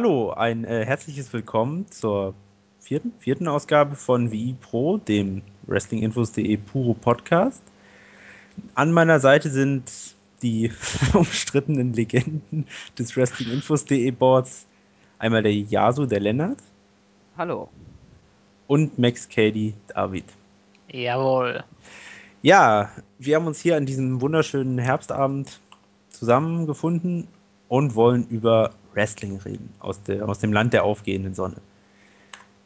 Hallo, ein äh, herzliches Willkommen zur vierten, vierten Ausgabe von WI Pro, dem Wrestlinginfos.de Puro Podcast. An meiner Seite sind die umstrittenen Legenden des Wrestlinginfos.de Boards. Einmal der Yasu, der Lennart. Hallo. Und Max Cady, David. Jawohl. Ja, wir haben uns hier an diesem wunderschönen Herbstabend zusammengefunden und wollen über Wrestling reden, aus, der, aus dem Land der aufgehenden Sonne.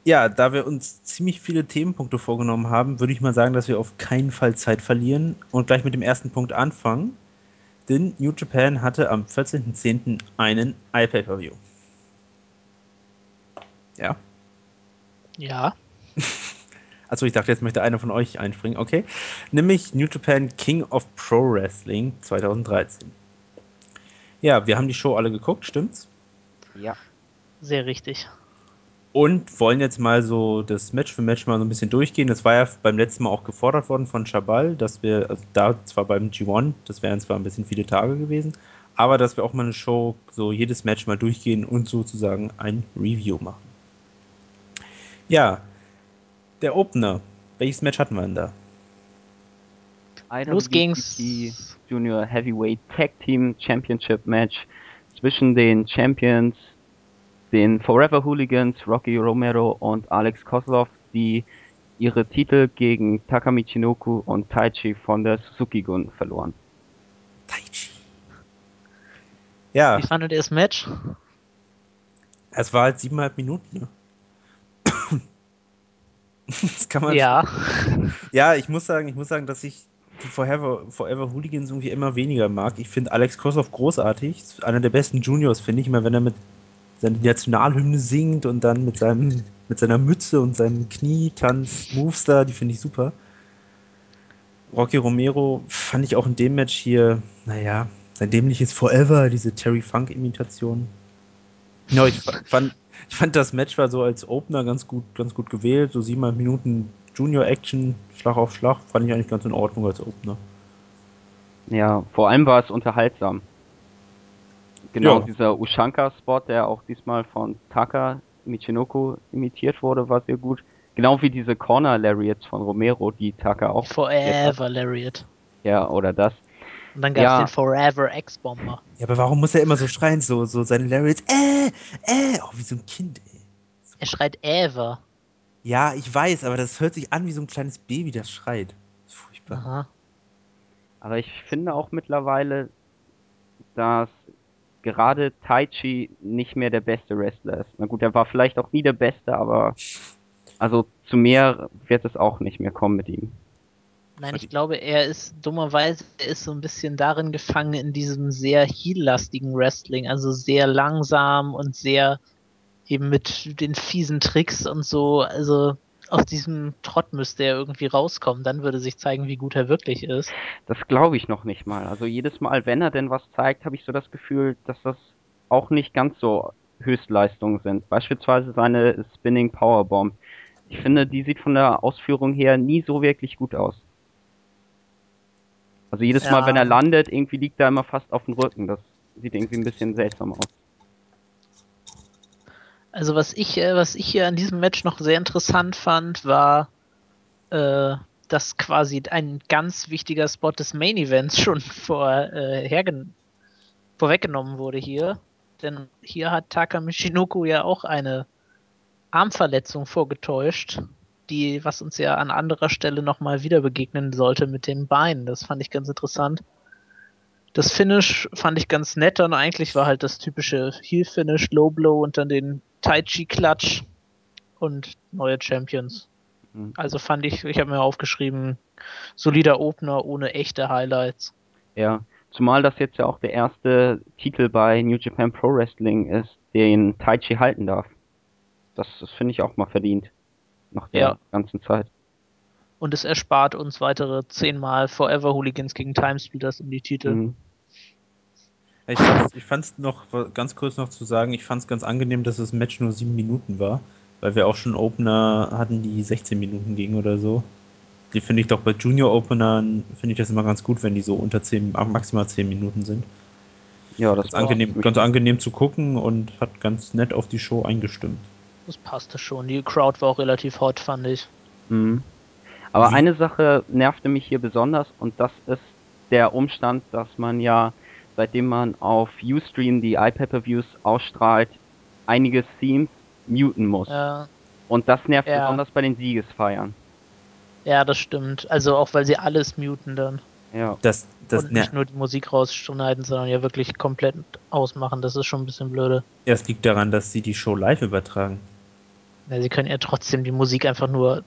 Ja, da wir uns ziemlich viele Themenpunkte vorgenommen haben, würde ich mal sagen, dass wir auf keinen Fall Zeit verlieren und gleich mit dem ersten Punkt anfangen. Denn New Japan hatte am 14.10. einen iPay-Per-View. Ja. Ja. Achso, ich dachte, jetzt möchte einer von euch einspringen. Okay. Nämlich New Japan King of Pro Wrestling 2013. Ja, wir haben die Show alle geguckt, stimmt's? Ja. Sehr richtig. Und wollen jetzt mal so das Match für Match mal so ein bisschen durchgehen. Das war ja beim letzten Mal auch gefordert worden von Chabal, dass wir, also da zwar beim G1, das wären zwar ein bisschen viele Tage gewesen, aber dass wir auch mal eine Show, so jedes Match mal durchgehen und sozusagen ein Review machen. Ja, der Opener. Welches Match hatten wir denn da? Los ging's. Die Junior Heavyweight Tag Team Championship Match zwischen den Champions, den Forever Hooligans, Rocky Romero und Alex Kozlov, die ihre Titel gegen Takami Chinoku und Taichi von der Suzuki-Gun verloren. Taichi. Ja. Wie fandet ihr das Match? Es war halt siebeneinhalb Minuten. Ne? das kann man. Ja. Ja, ich muss sagen, ich muss sagen, dass ich Forever, Forever Hooligans irgendwie immer weniger mag. Ich finde Alex Kossoff großartig. Einer der besten Juniors, finde ich, immer wenn er mit seiner Nationalhymne singt und dann mit seinem mit seiner Mütze und seinem Knietanz-Moves da, die finde ich super. Rocky Romero fand ich auch in dem Match hier, naja, sein dämliches Forever, diese Terry Funk-Imitation. Ja, ich fand, ich fand das Match war so als Opener ganz gut, ganz gut gewählt. So siebeneinhalb Minuten Junior-Action, Schlag auf Schlag, fand ich eigentlich ganz in Ordnung als Opener. Ja, vor allem war es unterhaltsam. Genau, Ja. dieser Ushanka-Spot, der auch diesmal von Taka Michinoku imitiert wurde, war sehr gut. Genau wie diese Corner Lariats von Romero, die Taka auch. Forever Lariat. Ja, oder das. Und dann gab's Ja. den Forever X-Bomber. Ja, aber warum muss er immer so schreien, so, so seine Lariats, äh, äh, oh, wie so ein Kind, ey. Er schreit Ever. Ja, ich weiß, aber das hört sich an wie so ein kleines Baby, das schreit. Das ist furchtbar. Aha. Aber ich finde auch mittlerweile, dass gerade Taichi nicht mehr der beste Wrestler ist. Na gut, er war vielleicht auch nie der Beste, aber also zu mehr wird es auch nicht mehr kommen mit ihm. Nein, ich glaube, er ist dummerweise, er ist so ein bisschen darin gefangen in diesem sehr heel-lastigen Wrestling, also sehr langsam und sehr eben mit den fiesen Tricks und so. Also aus diesem Trott müsste er irgendwie rauskommen, dann würde sich zeigen, wie gut er wirklich ist. Das glaube ich noch nicht mal. Also jedes Mal, wenn er denn was zeigt, habe ich so das Gefühl, dass das auch nicht ganz so Höchstleistungen sind. Beispielsweise seine Spinning Powerbomb. Ich finde, die sieht von der Ausführung her nie so wirklich gut aus. Also jedes Mal, Ja. wenn er landet, irgendwie liegt er immer fast auf dem Rücken. Das sieht irgendwie ein bisschen seltsam aus. Also was ich, äh, was ich hier an diesem Match noch sehr interessant fand, war, äh, dass quasi ein ganz wichtiger Spot des Main Events schon vor, äh, vorweggenommen wurde hier. Denn hier hat Taka Michinoku ja auch eine Armverletzung vorgetäuscht, die, was uns ja an anderer Stelle nochmal wieder begegnen sollte mit dem Bein. Das fand ich ganz interessant. Das Finish fand ich ganz nett und eigentlich war halt das typische Heel-Finish, Low Blow und dann den Tai Chi-Klatsch und neue Champions. Mhm. Also fand ich, ich habe mir aufgeschrieben, solider Opener ohne echte Highlights. Ja, zumal das jetzt ja auch der erste Titel bei New Japan Pro Wrestling ist, den Taichi halten darf. Das, das finde ich auch mal verdient. Nach der Ja. ganzen Zeit. Und es erspart uns weitere zehnmal Forever Hooligans gegen Timesplitters um die Titel. Mhm. Ich fand's, ich fand's noch, ganz kurz noch zu sagen, ich fand's ganz angenehm, dass das Match nur sieben Minuten war, weil wir auch schon Opener hatten, die 16 Minuten gingen oder so. Die finde ich doch bei Junior Openern, finde ich das immer ganz gut, wenn die so unter 10, maximal 10 Minuten sind. Ja, das ganz angenehm, ganz angenehm zu gucken und hat ganz nett auf die Show eingestimmt. Das passte schon. Die Crowd war auch relativ hot, fand ich. Mhm. Aber Wie- eine Sache nervte mich hier besonders und das ist der Umstand, dass man ja, seitdem man auf Ustream die iPay-Per-Views ausstrahlt, einige Themes muten muss. Ja, Und das nervt Ja. besonders bei den Siegesfeiern. ja, das stimmt. Also auch weil sie alles muten dann. Ja. Das, das, und nicht nur die Musik rausschneiden, sondern ja wirklich komplett ausmachen. Das ist schon ein bisschen blöde. das liegt daran, dass sie die Show live übertragen. Ja, sie können ja trotzdem die Musik einfach nur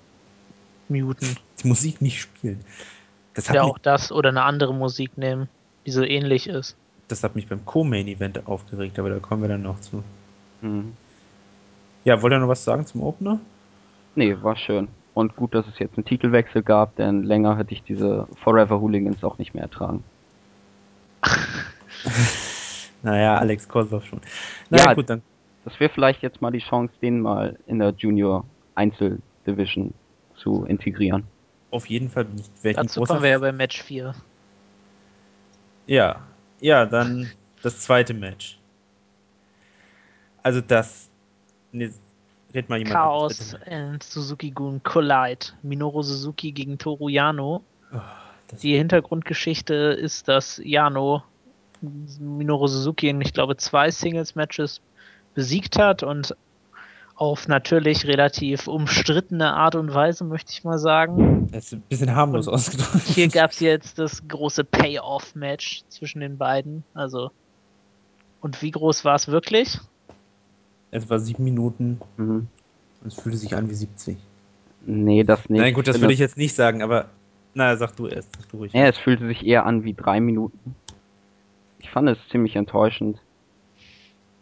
muten. Die Musik nicht spielen. Das hat, Ja, mich, auch das oder eine andere Musik nehmen, die so ähnlich ist. das hat mich beim Co-Main-Event aufgeregt, aber da kommen wir dann noch zu. Mhm. Ja, wollt ihr noch was sagen zum Opener? Nee, war schön. Und gut, dass es jetzt einen Titelwechsel gab, denn länger hätte ich diese Forever Hooligans auch nicht mehr ertragen. Naja, Alex Kozlov schon. Na ja, gut, dann Das wäre vielleicht jetzt mal die Chance, den mal in der Junior Einzeldivision zu integrieren. auf jeden Fall ein Dazu kommen wir ja bei Match 4. Ja, ja, dann das zweite Match. Also das. Ne, red mal jemand Chaos bitte. and Suzuki-Gun Collide. Minoru Suzuki gegen Toru Yano. Oh, Die Hintergrundgeschichte ist, dass Yano Minoru Suzuki in, ich glaube, zwei Singles-Matches besiegt hat und auf natürlich relativ umstrittene Art und Weise, möchte ich mal sagen. das ist ein bisschen harmlos ausgedrückt. Hier gab es jetzt das große Payoff-Match zwischen den beiden. Also. Und wie groß war es wirklich? Etwa sieben Minuten Mhm. und es fühlte sich an wie 70. Nee, das nicht. Nein, gut, das finde- würde ich jetzt nicht sagen, aber. Na, sag du erst. Sag du ruhig. Ja, es fühlte sich eher an wie drei Minuten. Ich fand es ziemlich enttäuschend.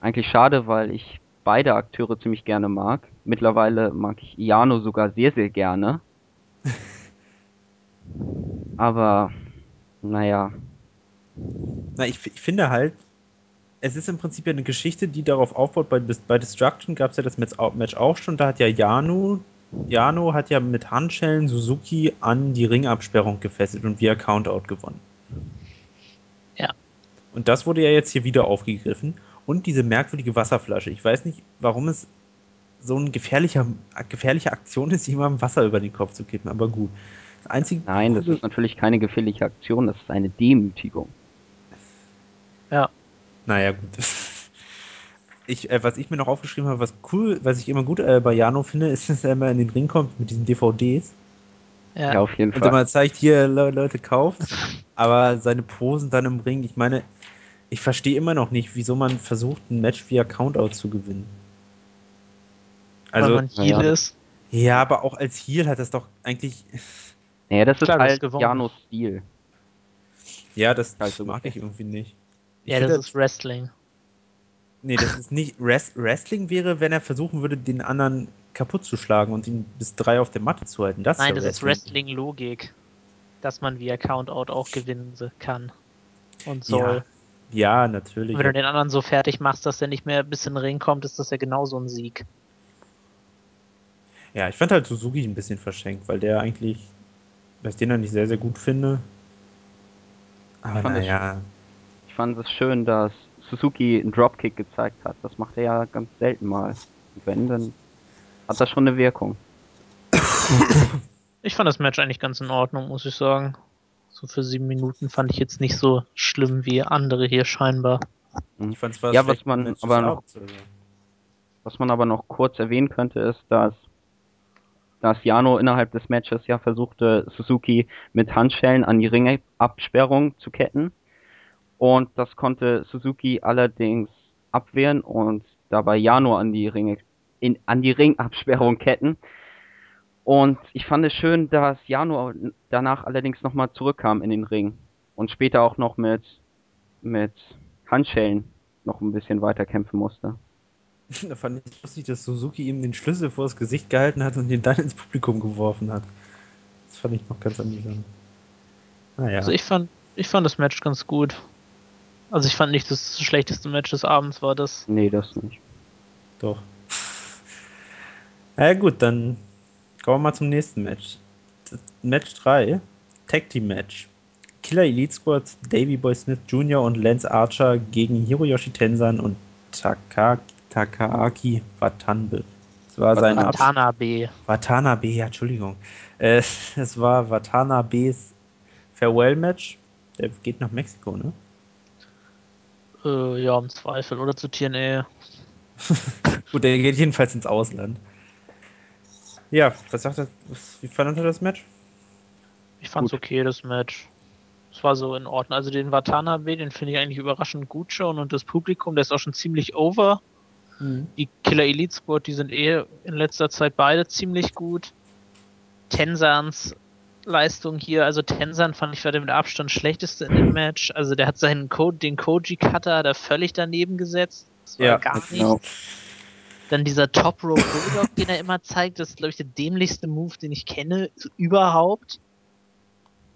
Eigentlich schade, weil ich beide Akteure ziemlich gerne mag. Mittlerweile mag ich Iano sogar sehr, sehr gerne. Aber, naja, Na, ich, ich finde halt, es ist im Prinzip ja eine Geschichte, die darauf aufbaut. Bei, bei Destruction gab es ja das Match auch, schon. Da hat ja Jano, Jano hat ja mit Handschellen Suzuki an die Ringabsperrung gefesselt und via Countout gewonnen. Ja. Und das wurde ja jetzt hier wieder aufgegriffen. Und diese merkwürdige Wasserflasche. Ich weiß nicht, warum es so eine gefährliche, gefährliche Aktion ist, jemandem Wasser über den Kopf zu kippen, aber gut. Das einzige nein, das ist natürlich keine gefährliche Aktion, das ist eine Demütigung. Ja. Naja, gut. Ich, äh, was ich mir noch aufgeschrieben habe, was cool, was ich immer gut äh, bei Jano finde, ist, dass er immer in den Ring kommt mit diesen DVDs Ja, Ja. auf jeden und Fall. immer zeigt, hier, Le Leute, kauft. Aber seine Posen dann im Ring, ich meine, ich verstehe immer noch nicht, wieso man versucht, ein Match via Countout zu gewinnen. weil Also, man Heel naja, ist. ja, aber auch als Heel hat das doch eigentlich, Ja, das ist Klar, halt. Janos Stil. ja, das, Halt so mag ich irgendwie nicht. Ich Ja, finde das ist Wrestling. Nee, das ist nicht. Wres- Wrestling wäre, wenn er versuchen würde, den anderen kaputt zu schlagen und ihn bis drei auf der Matte zu halten. Das Nein, wäre das ist Wrestling-Logik. Dass man via Countout auch gewinnen kann. Und soll. Ja, natürlich. Wenn du den anderen so fertig machst, dass er nicht mehr bis in den Ring kommt, ist das ja genauso ein Sieg. Ja, ich fand halt Suzuki ein bisschen verschenkt, weil der eigentlich, was den ich sehr, sehr gut finde. Aber Ich fand es- naja, Ich fand es schön, dass Suzuki einen Dropkick gezeigt hat. Das macht er ja ganz selten mal. Und wenn, dann hat das schon eine Wirkung. Ich fand das Match eigentlich ganz in Ordnung, muss ich sagen. So für sieben Minuten fand ich jetzt nicht so schlimm wie andere hier scheinbar. ich fand es war Ja, was man aber noch-. Was man aber noch kurz erwähnen könnte, ist, dass, dass Jano innerhalb des Matches ja versuchte, Suzuki mit Handschellen an die Ringabsperrung zu ketten. Und das konnte Suzuki allerdings abwehren und dabei Jano an die Ringe, in, an die Ringabsperrung ketten. Und ich fand es schön, dass Jano danach allerdings nochmal zurückkam in den Ring und später auch noch mit, mit Handschellen noch ein bisschen weiter kämpfen musste. Da fand ich lustig, dass Suzuki ihm den Schlüssel vors Gesicht gehalten hat und ihn dann ins Publikum geworfen hat. Das fand ich noch ganz amüsant. Naja. Also ich fand, ich fand das Match ganz gut. Also ich fand nicht, dass das schlechteste Match des Abends war das. Nee, das nicht. Doch. Na ja, gut, dann kommen wir mal zum nächsten Match. Match 3, Tag Team Match. Killer Elite Squad, Davy Boy Smith Jr. und Lance Archer gegen Hiroyoshi Tensan und Taka, Takaaki Watanabe. Das war sein Watanabe. Watanabe, ja, Entschuldigung. Äh, es war Watanabes Farewell-Match. Der geht nach Mexiko, ne? Äh, ja, im Zweifel. Oder zu TNA. Gut, der geht jedenfalls ins Ausland. Ja, was sagt er? Wie fandet er das Match? Ich fand's Gut. okay, das Match. Es war so in Ordnung. Also den Watanabe, den finde ich eigentlich überraschend gut schon und das Publikum, der ist auch schon ziemlich over. Die Killer Elite Squad, die sind eh in letzter Zeit beide ziemlich gut. Tensans Leistung hier, also Tensan fand ich war der mit Abstand schlechteste in dem Match. Also der hat seinen Code, den Koji Cutter da völlig daneben gesetzt. Das war Ja, gar nicht. Genau. Dann dieser Top Rope Bulldog, den er immer zeigt, das ist, glaube ich, der dämlichste Move, den ich kenne, so überhaupt.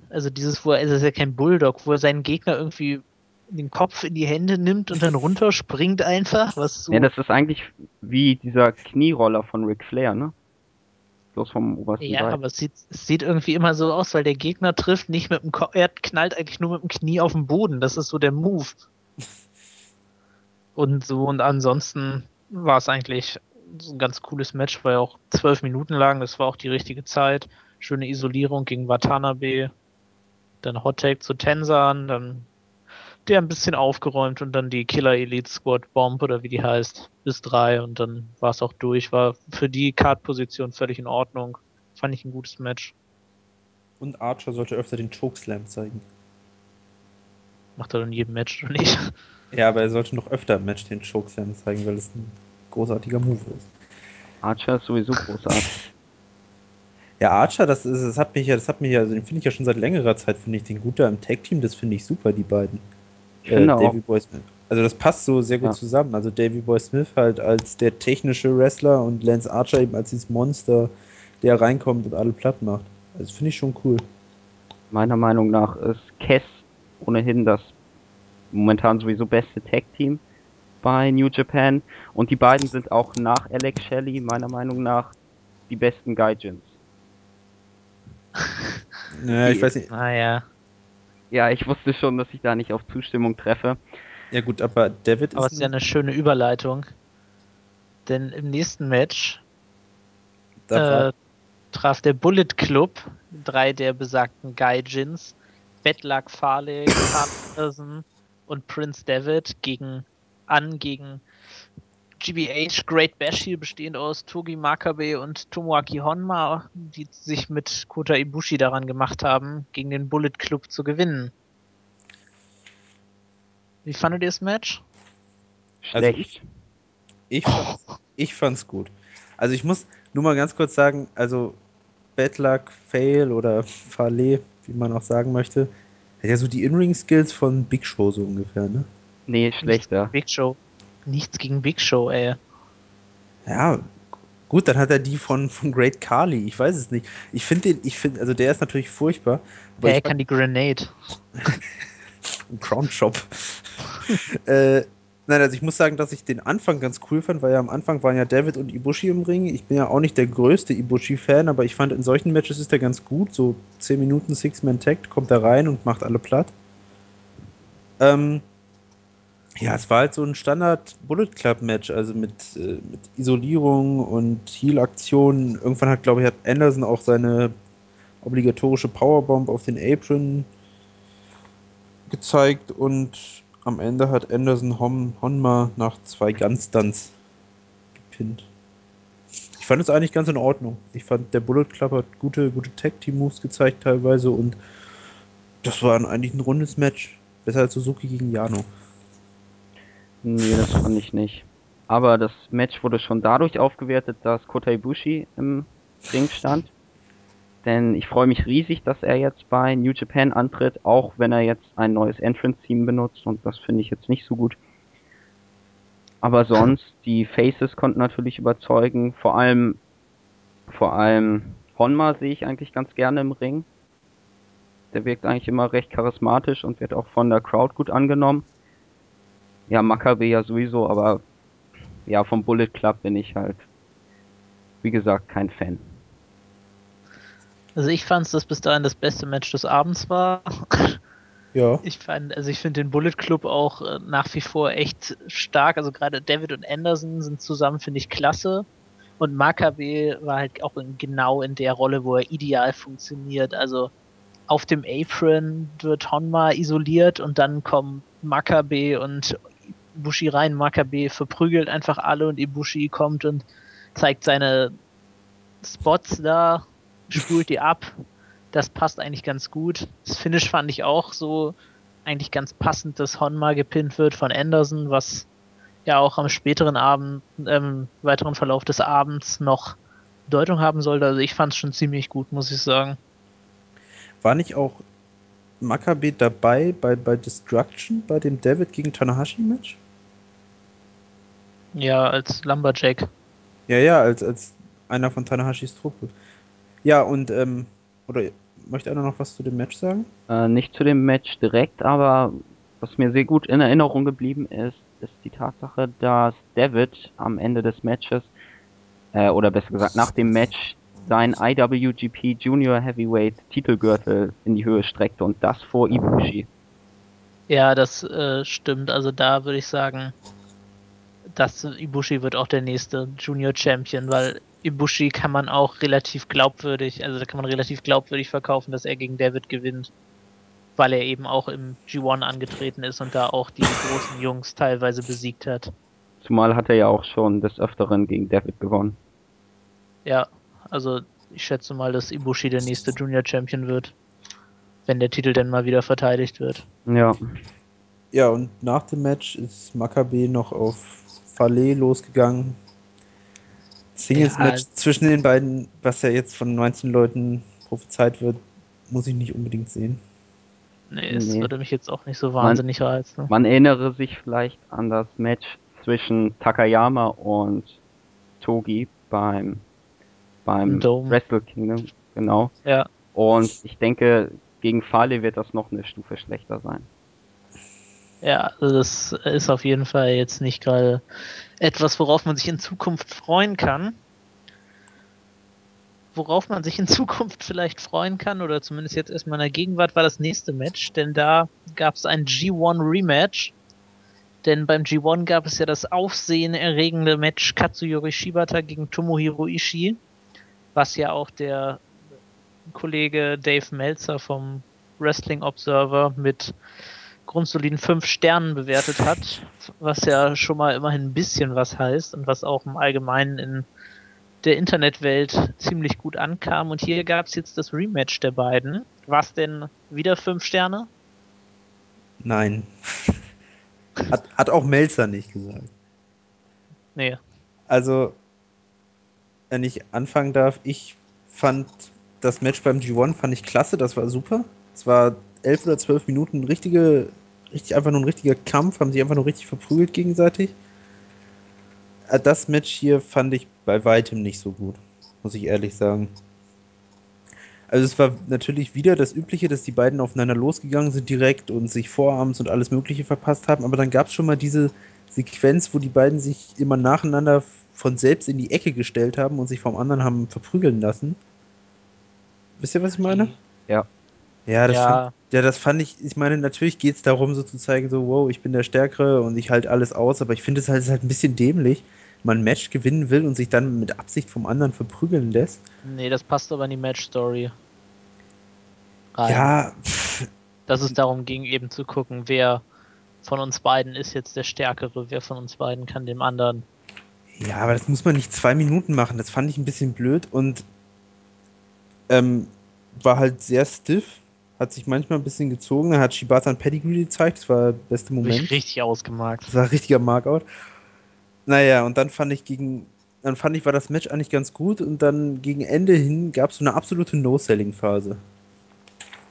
Also dieses, wo er, es ist ja kein Bulldog, wo er seinen Gegner irgendwie den Kopf in die Hände nimmt und dann runterspringt einfach, was so. Ja, das ist eigentlich wie dieser Knieroller von Ric Flair, ne? Bloß vom obersten Ja, Seil. aber es sieht, es sieht irgendwie immer so aus, weil der Gegner trifft nicht mit dem Kopf, er knallt eigentlich nur mit dem Knie auf den Boden. Das ist so der Move. Und so, und ansonsten war es eigentlich ein ganz cooles Match, weil auch zwölf Minuten lang, das war auch die richtige Zeit. Schöne Isolierung gegen Watanabe, dann Hot Take zu Tensan, dann der ein bisschen aufgeräumt und dann die Killer Elite Squad Bomb oder wie die heißt, bis drei und dann war es auch durch. War für die Card-Position völlig in Ordnung. Fand ich ein gutes Match. Und Archer sollte öfter den Chokeslam zeigen. Macht er in jedem Match oder nicht? Ja, aber er sollte noch öfter im Match den Chokeslam zeigen, weil es ein großartiger Move ist. Archer ist sowieso großartig. Ja, Archer, das, ist, das hat mich ja, das hat mich ja, also den finde ich ja schon seit längerer Zeit, finde ich den gut da im Tag-Team, das finde ich super, die beiden. Ich auch. Davy Boy Smith. Also das passt so sehr gut Ja. zusammen. Also Davy Boy Smith halt als der technische Wrestler und Lance Archer eben als dieses Monster, der reinkommt und alle platt macht. Also das finde ich schon cool. Meiner Meinung nach ist Kess ohnehin das momentan sowieso beste Tag-Team bei New Japan. Und die beiden sind auch nach Alex Shelley meiner Meinung nach die besten Gaijins. Ja, ich weiß nicht. Naja. Ja, ich wusste schon, dass ich da nicht auf Zustimmung treffe. Ja gut, aber David Aber ist. es ist ja eine schöne Überleitung. Denn im nächsten Match äh, traf der Bullet Club drei der besagten Gaijins, Bedluck Farley, Carl Anderson und Prince David gegen an gegen GBH Great Bash hier bestehend aus Togi Makabe und Tomoaki Honma, die sich mit Kota Ibushi daran gemacht haben, gegen den Bullet Club zu gewinnen. Wie fandet ihr das Match? Also Schlecht. ich, fand's, ich fand's gut. Also ich muss nur mal ganz kurz sagen, also Bad Luck, Fail oder Farley, wie man auch sagen möchte, hat ja so die In-Ring-Skills von Big Show so ungefähr, ne? nee, schlechter. Big Show. Nichts gegen Big Show, ey. Ja, gut, dann hat er die von, von Great Carly. Ich weiß es nicht. Ich finde den, ich finde, also der ist natürlich furchtbar. Aber Wer ich kann die Grenade? Crown Shop. äh, nein, also ich muss sagen, dass ich den Anfang ganz cool fand, weil ja am Anfang waren ja David und Ibushi im Ring. Ich bin ja auch nicht der größte Ibushi-Fan, aber ich fand in solchen Matches ist er ganz gut. So 10 Minuten Six-Man-Tag kommt er rein und macht alle platt. Ähm, ja, es war halt so ein Standard Bullet Club Match, also mit, äh, mit Isolierung und Heal-Aktionen. Irgendwann hat, glaube ich, hat Anderson auch seine obligatorische Powerbomb auf den Apron gezeigt und am Ende hat Anderson Hon Honma nach zwei Gunstunts gepinnt. Ich fand es eigentlich ganz in Ordnung. Ich fand, der Bullet Club hat gute, gute Tag-Team-Moves gezeigt teilweise und das war eigentlich ein rundes Match. Besser als Suzuki gegen Jano. Nee, das fand ich nicht. Aber das Match wurde schon dadurch aufgewertet, dass Kota Ibushi im Ring stand. Denn ich freue mich riesig, dass er jetzt bei New Japan antritt, auch wenn er jetzt ein neues Entrance-Team benutzt und das finde ich jetzt nicht so gut. Aber sonst, die Faces konnten natürlich überzeugen. Vor allem, vor allem Honma sehe ich eigentlich ganz gerne im Ring. Der wirkt eigentlich immer recht charismatisch und wird auch von der Crowd gut angenommen. Ja, Makabe ja sowieso, aber ja, vom Bullet Club bin ich halt, wie gesagt, kein Fan. Also ich fand es, dass bis dahin das beste Match des Abends war. Ja. Ich fand, also ich finde den Bullet Club auch äh, nach wie vor echt stark. Also gerade David und Anderson sind zusammen, finde ich, klasse. Und Makabe war halt auch in, genau in der Rolle, wo er ideal funktioniert. Also auf dem Apron wird Honma isoliert und dann kommen Makabe und Ibushi rein. Makabe verprügelt einfach alle und Ibushi kommt und zeigt seine Spots da, spult die ab. Das passt eigentlich ganz gut. Das Finish fand ich auch so eigentlich ganz passend, dass Honma gepinnt wird von Anderson, was ja auch am späteren Abend, ähm, weiteren Verlauf des Abends noch Bedeutung haben sollte. Also ich fand es schon ziemlich gut, muss ich sagen. War nicht auch Makabe dabei bei, bei Destruction, bei dem David gegen Tanahashi-Match? Ja, als Lumberjack. Ja, ja, als, als einer von Tanahashis Truppe. Ja, und, ähm, oder möchte einer noch was zu dem Match sagen? Äh, nicht zu dem Match direkt, aber was mir sehr gut in Erinnerung geblieben ist, ist die Tatsache, dass David am Ende des Matches, äh, oder besser gesagt nach dem Match, sein IWGP Junior Heavyweight Titelgürtel in die Höhe streckte und das vor Ibushi. Ja, das äh, stimmt. Also da würde ich sagen, dass Ibushi wird auch der nächste Junior Champion, weil Ibushi kann man auch relativ glaubwürdig, also da kann man relativ glaubwürdig verkaufen, dass er gegen David gewinnt, weil er eben auch im G1 angetreten ist und da auch die großen Jungs teilweise besiegt hat. Zumal hat er ja auch schon des Öfteren gegen David gewonnen. Ja, also ich schätze mal, dass Ibushi der nächste Junior Champion wird, wenn der Titel denn mal wieder verteidigt wird. Ja. Ja, und nach dem Match ist Makabe noch auf Fale losgegangen. Singles-Match Ja. zwischen den beiden, was ja jetzt von 19 Leuten prophezeit wird, muss ich nicht unbedingt sehen. Nee, es Nee. würde mich jetzt auch nicht so wahnsinnig reizen. Man erinnere sich vielleicht an das Match zwischen Takayama und Togi beim, beim Dome. Wrestle Kingdom, genau. Ja, Und ich denke, gegen Fale wird das noch eine Stufe schlechter sein. Ja, also das ist auf jeden Fall jetzt nicht gerade etwas, worauf man sich in Zukunft freuen kann. Worauf man sich in Zukunft vielleicht freuen kann, oder zumindest jetzt erstmal in der Gegenwart, war das nächste Match, denn da gab es ein G1 Rematch. Denn beim G1 gab es ja das aufsehenerregende Match Katsuyori Shibata gegen Tomohiro Ishii, was ja auch der Kollege Dave Meltzer vom Wrestling Observer mit grundsoliden fünf Sternen bewertet hat, was ja schon mal immerhin ein bisschen was heißt und was auch im Allgemeinen in der Internetwelt ziemlich gut ankam. Und hier gab es jetzt das Rematch der beiden. Was denn wieder fünf Sterne? Nein. Hat, hat auch Melzer nicht gesagt. Nee. Also, wenn ich anfangen darf, ich fand das Match beim G1 fand ich klasse, das war super. Es war elf oder zwölf Minuten richtige, richtig einfach nur ein richtiger Kampf, haben sich einfach nur richtig verprügelt gegenseitig. Äh, Das Match hier fand ich bei weitem nicht so gut, muss ich ehrlich sagen. Also es war natürlich wieder das Übliche, dass die beiden aufeinander losgegangen sind direkt und sich Vorarms und alles Mögliche verpasst haben, aber dann gab es schon mal diese Sequenz, wo die beiden sich immer nacheinander von selbst in die Ecke gestellt haben und sich vom anderen haben verprügeln lassen. Wisst ihr, was ich meine? Ja. Ja, das, Ja. Fand, ja, das fand ich, ich meine, natürlich geht es darum, so zu zeigen, so, wow, ich bin der Stärkere und ich halte alles aus, aber ich finde es halt, ist halt ein bisschen dämlich, man ein Match gewinnen will und sich dann mit Absicht vom anderen verprügeln lässt. Nee, das passt aber in die Match-Story. Ja, pff, Dass es darum ging, eben zu gucken, wer von uns beiden ist jetzt der Stärkere, wer von uns beiden kann dem anderen. ja, aber das muss man nicht zwei Minuten machen, das fand ich ein bisschen blöd und ähm, war halt sehr stiff, hat sich manchmal ein bisschen gezogen, da hat Shibata ein Pedigree gezeigt, das war der beste Moment. richtig ausgemarkt. Das war ein richtiger Markout. Naja, und dann fand ich gegen. Dann fand ich, war das Match eigentlich ganz gut und dann gegen Ende hin gab es so eine absolute No-Selling-Phase.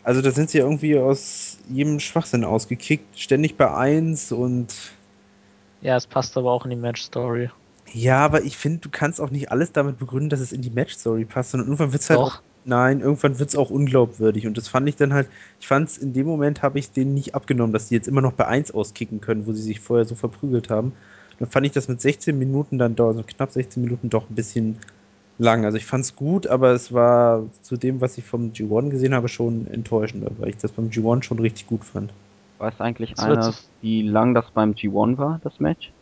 Also da sind sie irgendwie aus jedem Schwachsinn ausgekickt, ständig bei 1 und Ja, es passt aber auch in die Match-Story. ja, aber ich finde, du kannst auch nicht alles damit begründen, dass es in die Match-Story passt, sondern irgendwann wird es halt Doch. Nein, irgendwann wird es auch unglaubwürdig und das fand ich dann halt, ich fand es in dem Moment habe ich denen nicht abgenommen, dass die jetzt immer noch bei 1 auskicken können, wo sie sich vorher so verprügelt haben. Dann fand ich das mit 16 Minuten dann doch, also knapp 16 Minuten doch ein bisschen lang. Also ich fand es gut, aber es war zu dem, was ich vom G1 gesehen habe, schon enttäuschender, weil ich das beim G1 schon richtig gut fand. Weiß eigentlich wird einer, wie lang das beim G1 war, das Match?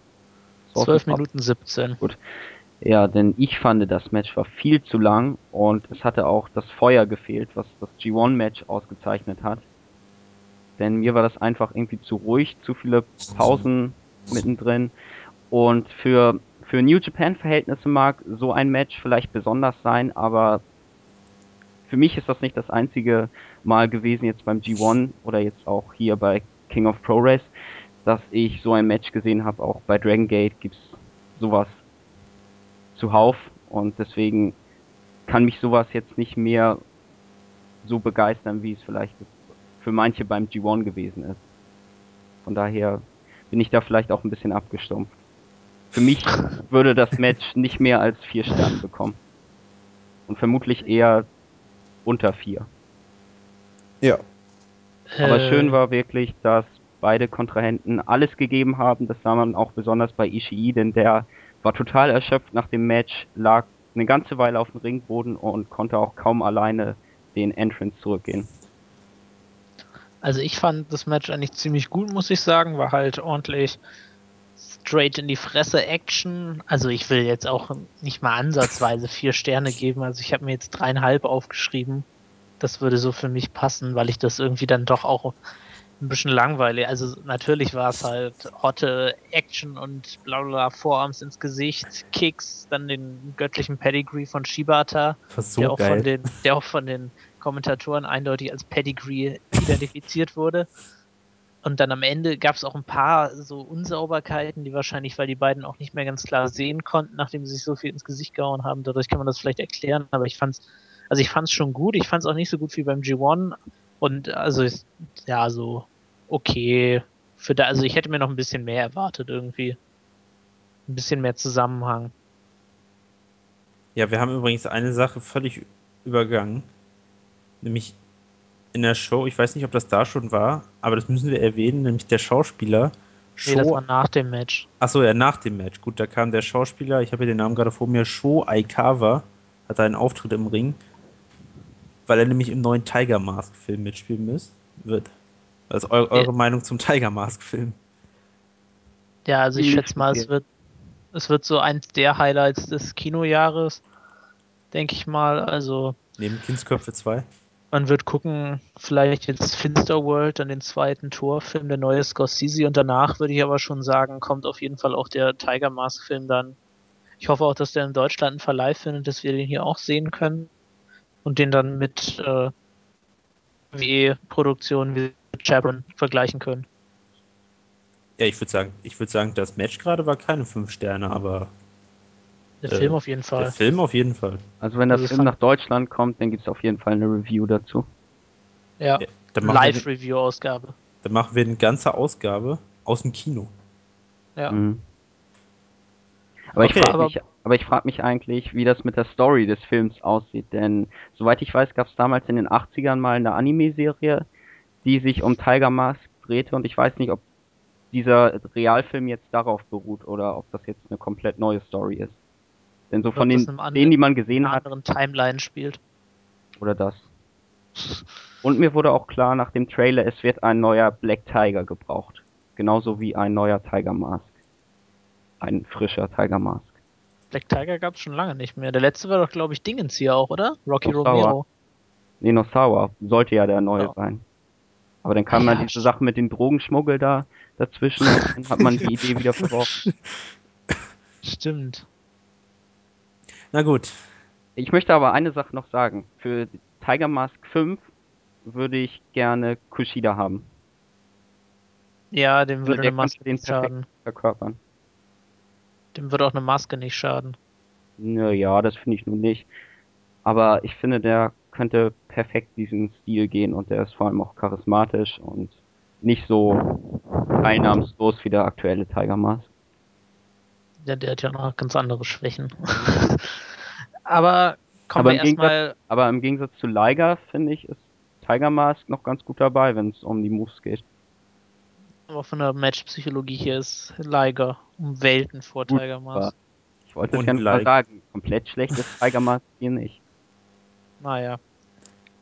So aus 12 dem Kopf? Minuten 17. Ja, denn ich fand, das Match war viel zu lang und es hatte auch das Feuer gefehlt, was das G1-Match ausgezeichnet hat. Denn mir war das einfach irgendwie zu ruhig, zu viele Pausen mittendrin. Und für, für New Japan-Verhältnisse mag so ein Match vielleicht besonders sein, aber für mich ist das nicht das einzige Mal gewesen, jetzt beim G1 oder jetzt auch hier bei King of Pro Race, dass ich so ein Match gesehen habe. Auch bei Dragon Gate gibt's sowas zuhauf und deswegen kann mich sowas jetzt nicht mehr so begeistern, wie es vielleicht für manche beim G1 gewesen ist. Von daher bin ich da vielleicht auch ein bisschen abgestumpft. Für mich würde das Match nicht mehr als vier Sterne bekommen. Und vermutlich eher unter vier. Ja. Aber Äh, schön war wirklich, dass beide Kontrahenten alles gegeben haben. Das sah man auch besonders bei Ishii, denn der war total erschöpft nach dem Match, lag eine ganze Weile auf dem Ringboden und konnte auch kaum alleine den Entrance zurückgehen. Also ich fand das Match eigentlich ziemlich gut, muss ich sagen. War halt ordentlich straight in die Fresse Action. Also ich will jetzt auch nicht mal ansatzweise vier Sterne geben. Also ich habe mir jetzt dreieinhalb aufgeschrieben. Das würde so für mich passen, weil ich das irgendwie dann doch auch ein bisschen langweilig. Also natürlich war es halt hotte Action und bla bla bla, Vorarms ins Gesicht, Kicks, dann den göttlichen Pedigree von Shibata so der auch geil. von den, der auch von den Kommentatoren eindeutig als Pedigree identifiziert wurde. Und dann am Ende gab es auch ein paar so Unsauberkeiten, die wahrscheinlich, weil die beiden auch nicht mehr ganz klar sehen konnten, nachdem sie sich so viel ins Gesicht gehauen haben. Dadurch kann man das vielleicht erklären, aber ich fand's, also ich fand's schon gut. Ich fand's auch nicht so gut wie beim G1. Und also ja, so okay. Für da, also ich hätte mir noch ein bisschen mehr erwartet irgendwie. Ein bisschen mehr Zusammenhang. Ja, wir haben übrigens eine Sache völlig übergangen. Nämlich in der Show, ich weiß nicht, ob das da schon war, aber das müssen wir erwähnen, nämlich der Schauspieler Nee, das war nach dem Match. Achso, ja, nach dem Match. Gut, da kam der Schauspieler, ich habe hier den Namen gerade vor mir, Sho Aikawa, hat einen Auftritt im Ring, weil er nämlich im neuen Tiger Mask Film mitspielen muss, wird. Ist eu eure Ja. Meinung zum Tiger Mask Film? Ja, also ich Ziemlich schätze mal, es wird, es wird so eins der Highlights des Kinojahres, denke ich mal. Also Neben Kindsköpfe 2? man wird gucken, vielleicht jetzt Finster World, dann den zweiten Torfilm, der neue Scorsese und danach würde ich aber schon sagen, kommt auf jeden Fall auch der Tiger Mask Film dann. Ich hoffe auch, dass der in Deutschland einen Verleih findet, dass wir den hier auch sehen können und den dann mit äh, WWE-Produktionen wie Chapman vergleichen können. Ja, ich würde sagen, ich würde sagen, das Match gerade war keine 5 Sterne, aber Der Äh, Film auf jeden der Fall. Film auf jeden Fall. Also wenn der Also ich Film nach Deutschland kommt, dann gibt's auf jeden Fall eine Review dazu. Ja, Ja, dann, machen wir, Live-Review-Ausgabe. dann machen wir eine ganze Ausgabe aus dem Kino. Ja. Mhm. Aber ich Okay. frage Aber- mich, aber ich frage mich eigentlich, wie das mit der Story des Films aussieht, denn soweit ich weiß, gab es damals in den 80ern mal eine Anime-Serie, die sich um Tiger Mask drehte und ich weiß nicht, ob dieser Realfilm jetzt darauf beruht oder ob das jetzt eine komplett neue Story ist. Denn so Oder von den anderen- die man in gesehen einer hat, anderen Timeline spielt. oder das. Und mir wurde auch klar nach dem Trailer, es wird ein neuer Black Tiger gebraucht. Genauso wie ein neuer Tiger Mask. Ein frischer Tiger Mask. Black Tiger gab es schon lange nicht mehr. Der letzte war doch, glaube ich, Dingens hier auch, oder? Rocky Sauer. Romero. Nee, Sauer. Sollte ja der neue Ja. sein. Aber dann kam Ja, dann diese Sache mit dem Drogenschmuggel da dazwischen und dann hat man die Idee wieder verworfen. Stimmt. Na gut, Ich möchte aber eine Sache noch sagen. Für Tiger Mask 5 würde ich gerne Kushida haben. Ja, dem würde der eine Maske den nicht schaden. verkörpern. Dem würde auch eine Maske nicht schaden. Naja, das finde ich nun nicht. Aber ich finde, der könnte perfekt diesen Stil gehen und der ist vor allem auch charismatisch und nicht so teilnahmslos wie der aktuelle Tiger Mask. Ja, der hat ja noch ganz andere Schwächen. Aber kommen Aber wir im Gegensatz- erstmal. Aber im Gegensatz zu Liger, finde ich, ist Tiger Mask noch ganz gut dabei, wenn es um die Moves geht. Aber von der Matchpsychologie hier ist Liger um Welten vor Gut, Tiger Mask. Ich wollte es ja nur sagen, komplett schlecht ist Tiger Mask hier nicht. Naja.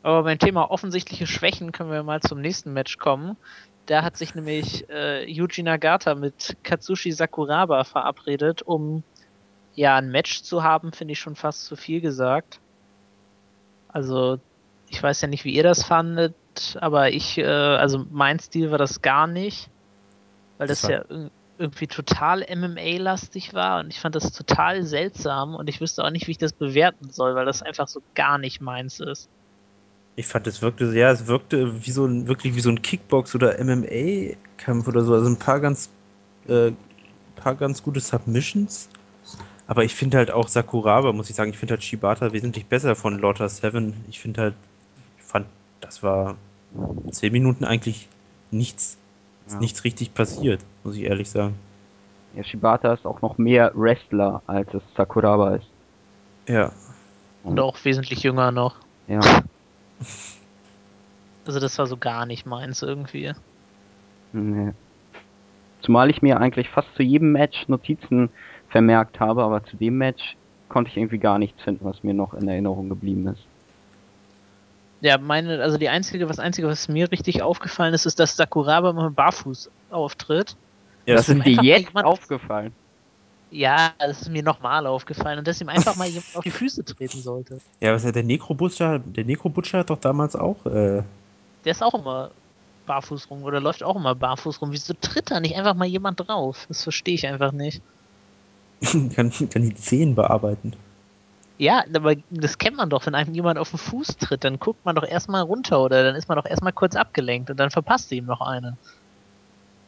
Aber beim Thema offensichtliche Schwächen können wir mal zum nächsten Match kommen. Da hat sich nämlich äh, Yuji Nagata mit Katsushi Sakuraba verabredet, um ja ein Match zu haben, finde ich schon fast zu viel gesagt. Also, ich weiß ja nicht, wie ihr das fandet, aber ich, äh, also mein Stil war das gar nicht, weil das, Das ja ir- irgendwie total MMA-lastig war und ich fand das total seltsam und ich wüsste auch nicht, wie ich das bewerten soll, weil das einfach so gar nicht meins ist. Ich fand, es wirkte, ja, es wirkte wie so ein, wirklich wie so ein Kickbox- oder MMA-Kampf oder so. Also ein paar ganz, äh, paar ganz gute Submissions. Aber ich finde halt auch Sakuraba, muss ich sagen, ich finde halt Shibata wesentlich besser von Lotta 7. Ich finde halt, ich fand, das war zehn Minuten eigentlich nichts, ist Ja. nichts richtig passiert, muss ich ehrlich sagen. Ja, Shibata ist auch noch mehr Wrestler, als es Sakuraba ist. Ja. Und auch wesentlich jünger noch. Ja. Also das war so gar nicht meins irgendwie. Nee. Zumal ich mir eigentlich fast zu jedem Match Notizen vermerkt habe, aber zu dem Match konnte ich irgendwie gar nichts finden, was mir noch in Erinnerung geblieben ist. Ja, meine, also die einzige, was einzige, was mir richtig aufgefallen ist, ist, dass Sakuraba mal barfuß auftritt. ja das das ist sind dir einfach mal jetzt jemand- aufgefallen. Ja, das ist mir nochmal aufgefallen und dass ihm einfach mal jemand auf die Füße treten sollte. ja, was ja der Necro-Butcher, der Necro-Butcher hat doch damals auch, äh, Der ist auch immer barfuß rum oder läuft auch immer barfuß rum. Wieso tritt da nicht einfach mal jemand drauf? Das verstehe ich einfach nicht. kann, kann die Zehen bearbeiten. Ja, aber das kennt man doch, wenn einem jemand auf den Fuß tritt, dann guckt man doch erstmal runter oder dann ist man doch erstmal kurz abgelenkt und dann verpasst ihm noch eine.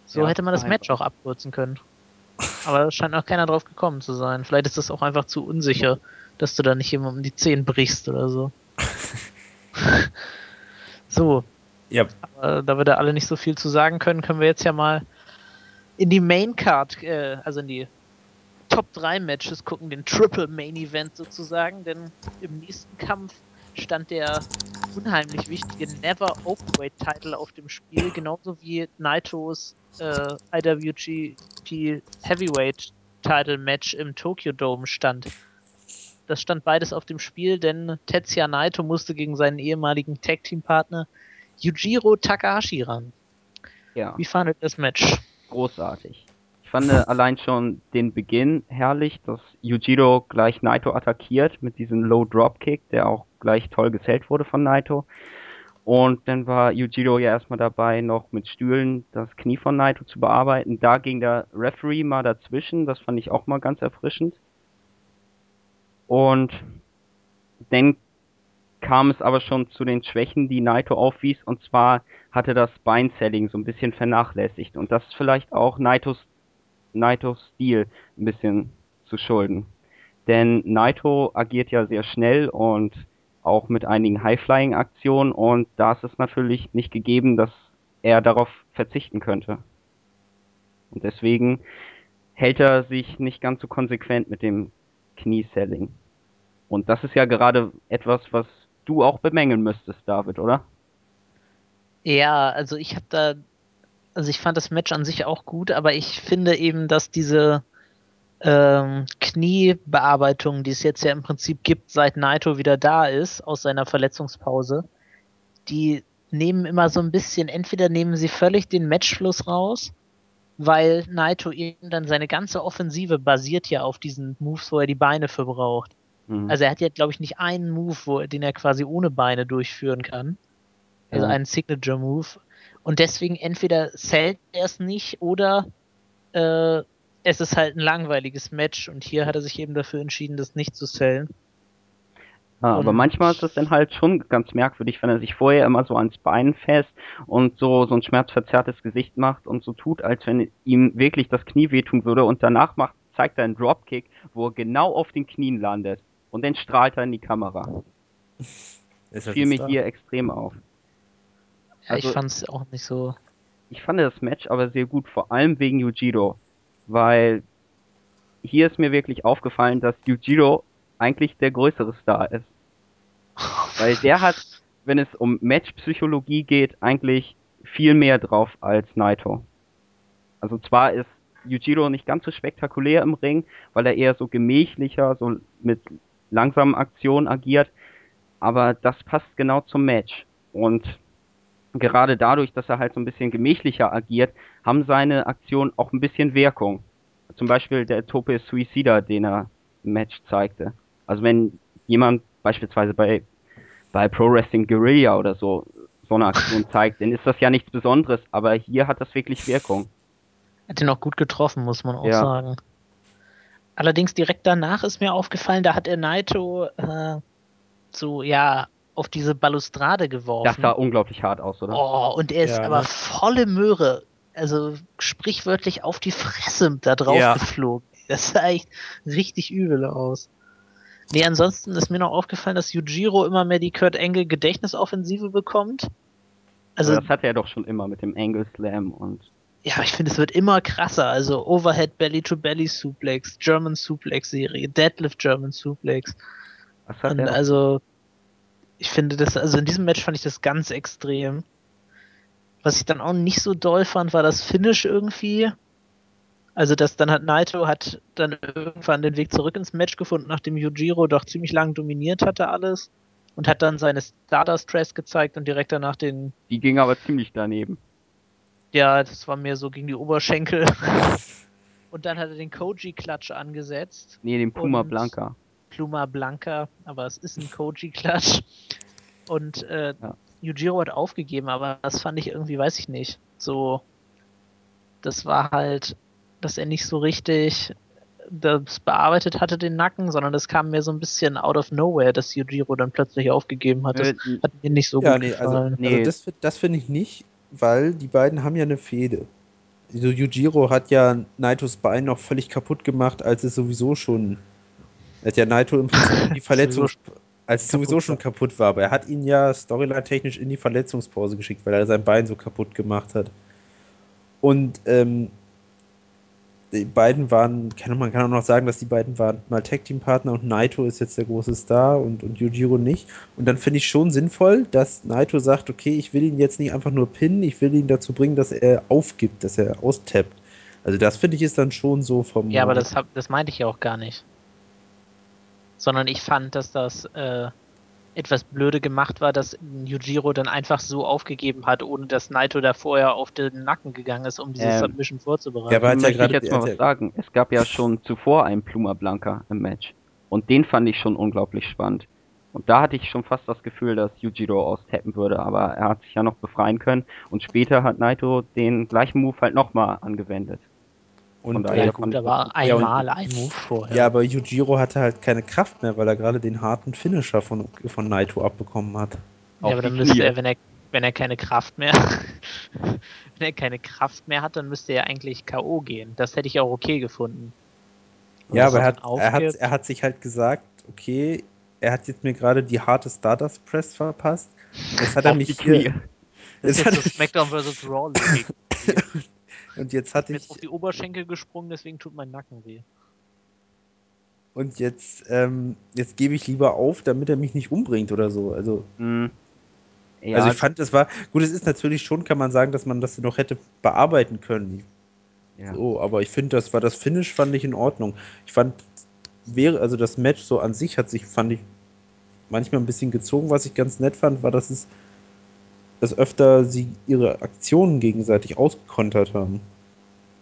So Ja, hätte man das nein. Match auch abkürzen können. Aber da scheint noch keiner drauf gekommen zu sein. Vielleicht ist das auch einfach zu unsicher, dass du da nicht jemandem die Zehen brichst oder so. so, Ja, aber da wir da alle nicht so viel zu sagen können, können wir jetzt ja mal in die Main Card, äh, also in die Top 3 Matches gucken, den Triple Main Event sozusagen, denn im nächsten Kampf stand der unheimlich wichtige Never Openweight Title auf dem Spiel, genauso wie Naitos äh, IWGP Heavyweight Title Match im Tokyo Dome stand. Das stand beides auf dem Spiel, denn Tetsuya Naito musste gegen seinen ehemaligen Tag Team Partner Yujiro Takahashi ran. Ja, Wie fandet das Match? großartig. Ich fand äh, allein schon den Beginn herrlich, dass Yujiro gleich Naito attackiert mit diesem Low Dropkick, der auch gleich toll gesellt wurde von Naito. Und dann war Yujiro ja erstmal dabei, noch mit Stühlen das Knie von Naito zu bearbeiten. Da ging der Referee mal dazwischen, das fand ich auch mal ganz erfrischend. Und dann kam es aber schon zu den Schwächen, die Naito aufwies, und zwar hatte das Beinselling so ein bisschen vernachlässigt. Und das ist vielleicht auch Naitos, Naitos Stil ein bisschen zu schulden. Denn Naito agiert ja sehr schnell und auch mit einigen High-Flying-Aktionen und da ist es natürlich nicht gegeben, dass er darauf verzichten könnte. Und deswegen hält er sich nicht ganz so konsequent mit dem Knieselling. Und das ist ja gerade etwas, was du auch bemängeln müsstest, David, oder? Ja, also ich habe da, also ich fand das Match an sich auch gut, aber ich finde eben, dass diese ähm, Kniebearbeitung, die es jetzt ja im Prinzip gibt, seit Naito wieder da ist aus seiner Verletzungspause, die nehmen immer so ein bisschen, entweder nehmen sie völlig den Matchfluss raus, weil Naito eben dann seine ganze Offensive basiert ja auf diesen Moves, wo er die Beine für braucht. Mhm. Also er hat ja, glaube ich, nicht einen Move, wo, den er quasi ohne Beine durchführen kann. Also Ja. einen Signature Move. Und deswegen entweder zählt er es nicht oder äh, es ist halt ein langweiliges Match und hier hat er sich eben dafür entschieden, das nicht zu zählen. Ah, aber manchmal ist es dann halt schon ganz merkwürdig, wenn er sich vorher immer so ans Bein fest und so, so ein schmerzverzerrtes Gesicht macht und so tut, als wenn ihm wirklich das Knie wehtun würde und danach macht, zeigt er einen Dropkick, wo er genau auf den Knien landet. Und dann strahlt er in die Kamera. Ist halt Fiel mir hier extrem auf. Ja, Also- ich fand es auch nicht so. ich fand das Match aber sehr gut, vor allem wegen Yujiro, weil hier ist mir wirklich aufgefallen, dass Yujiro eigentlich der größere Star ist. Weil der hat, wenn es um Matchpsychologie geht, eigentlich viel mehr drauf als Naito. Also zwar ist Yujiro nicht ganz so spektakulär im Ring, weil er eher so gemächlicher, so mit langsamen Aktionen agiert, aber das passt genau zum Match. Und gerade dadurch, dass er halt so ein bisschen gemächlicher agiert, haben seine Aktionen auch ein bisschen Wirkung. Zum Beispiel der Tope Suicida, den er im Match zeigte. Also wenn jemand beispielsweise bei, bei Pro Wrestling Guerilla oder so so eine Aktion zeigt, dann ist das ja nichts Besonderes, aber hier hat das wirklich Wirkung. Hat ihn auch gut getroffen, muss man auch Ja. sagen. Allerdings direkt danach ist mir aufgefallen, da hat er Naito äh, so, ja, auf diese Balustrade geworfen. Das sah unglaublich hart aus, oder? Oh, und er ist Ja, aber ne? volle Möhre, also sprichwörtlich auf die Fresse da drauf Ja. geflogen. Das sah echt richtig übel aus. Nee, ansonsten ist mir noch aufgefallen, dass Yujiro immer mehr die Kurt Angle Gedächtnisoffensive bekommt. Also, aber das hatte er doch schon immer mit dem Angle Slam und ja, ich finde, es wird immer krasser. Also Overhead Belly to Belly Suplex, German Suplex Serie, Deadlift German Suplex. was hat Und er also, ich finde das, also in diesem Match fand ich das ganz extrem. Was ich dann auch nicht so doll fand, war das Finish irgendwie. Also, das dann hat Naito hat dann irgendwann den Weg zurück ins Match gefunden, nachdem Yujiro doch ziemlich lang dominiert hatte alles. Und hat dann seine Stardust Press gezeigt und direkt danach den, Die ging aber ziemlich daneben. ja, das war mehr so gegen die Oberschenkel. Und dann hat er den Koji-Klatsch angesetzt. Nee, den Puma Blanca. Pluma Blanca, aber es ist ein Koji-Klatsch. Und äh, Ja. Yujiro hat aufgegeben, aber das fand ich irgendwie, weiß ich nicht, so, das war halt, dass er nicht so richtig das bearbeitet hatte, den Nacken, sondern das kam mir so ein bisschen out of nowhere, dass Yujiro dann plötzlich aufgegeben hat. Das Äh, hat mir nicht so Ja, gut nee, also, gefallen. Nee. also das, das finde ich nicht, weil die beiden haben ja eine Fehde. So Yujiro hat ja Naitos Bein noch völlig kaputt gemacht, als es sowieso schon. Hat ja Naito im Prinzip die Verletzung. Als sowieso schon kaputt war, aber er hat ihn ja storyline-technisch in die Verletzungspause geschickt, weil er sein Bein so kaputt gemacht hat. Und ähm, die beiden waren, kann, man kann auch noch sagen, dass die beiden waren mal Tag-Team-Partner und Naito ist jetzt der große Star und, und Yujiro nicht. Und dann finde ich schon sinnvoll, dass Naito sagt, okay, ich will ihn jetzt nicht einfach nur pinnen, ich will ihn dazu bringen, dass er aufgibt, dass er austappt. Also das finde ich ist dann schon so vom... Ja, aber das, hab, das meinte ich ja auch gar nicht. Sondern ich fand, dass das äh, etwas blöde gemacht war, dass Yujiro dann einfach so aufgegeben hat, ohne dass Naito da vorher auf den Nacken gegangen ist, um diese Ähm, Submission vorzubereiten. Ja, aber hat ja möchte ich jetzt mal was sagen. Es gab ja schon zuvor einen Pluma Blanca im Match. Und den fand ich schon unglaublich spannend. Und da hatte ich schon fast das Gefühl, dass Yujiro austappen würde, aber er hat sich ja noch befreien können. Und später hat Naito den gleichen Move halt nochmal angewendet. Und, daher ja, äh, gut, da fand- war Ja, und- einmal ein Move vorher. ja, aber Yujiro hatte halt keine Kraft mehr, weil er gerade den harten Finisher von, von Naito abbekommen hat. auf ja, aber dann müsste er, wenn er, wenn er keine Kraft mehr, wenn er keine Kraft mehr hat, dann müsste er eigentlich K.O. gehen. Das hätte ich auch okay gefunden. Ja, Dass aber er hat, er, hat, er hat sich halt gesagt, okay, er hat jetzt mir gerade die harte Stardust Press verpasst. Jetzt hat er mich hier, Knie. Das ist jetzt so SmackDown vs. Raw. und jetzt Ich hatte bin ich jetzt auf die Oberschenkel gesprungen, deswegen tut mein Nacken weh. und jetzt ähm, jetzt gebe ich lieber auf, damit er mich nicht umbringt oder so. Also Hm. Ja, also ich fand, es war gut. Es ist natürlich schon, kann man sagen, dass man das noch hätte bearbeiten können. ja. So, aber ich finde, das war das Finish fand ich in Ordnung. Ich fand wäre also das Match so an sich hat sich fand ich manchmal ein bisschen gezogen. Was ich ganz nett fand, war, dass es dass öfter sie ihre Aktionen gegenseitig ausgekontert haben.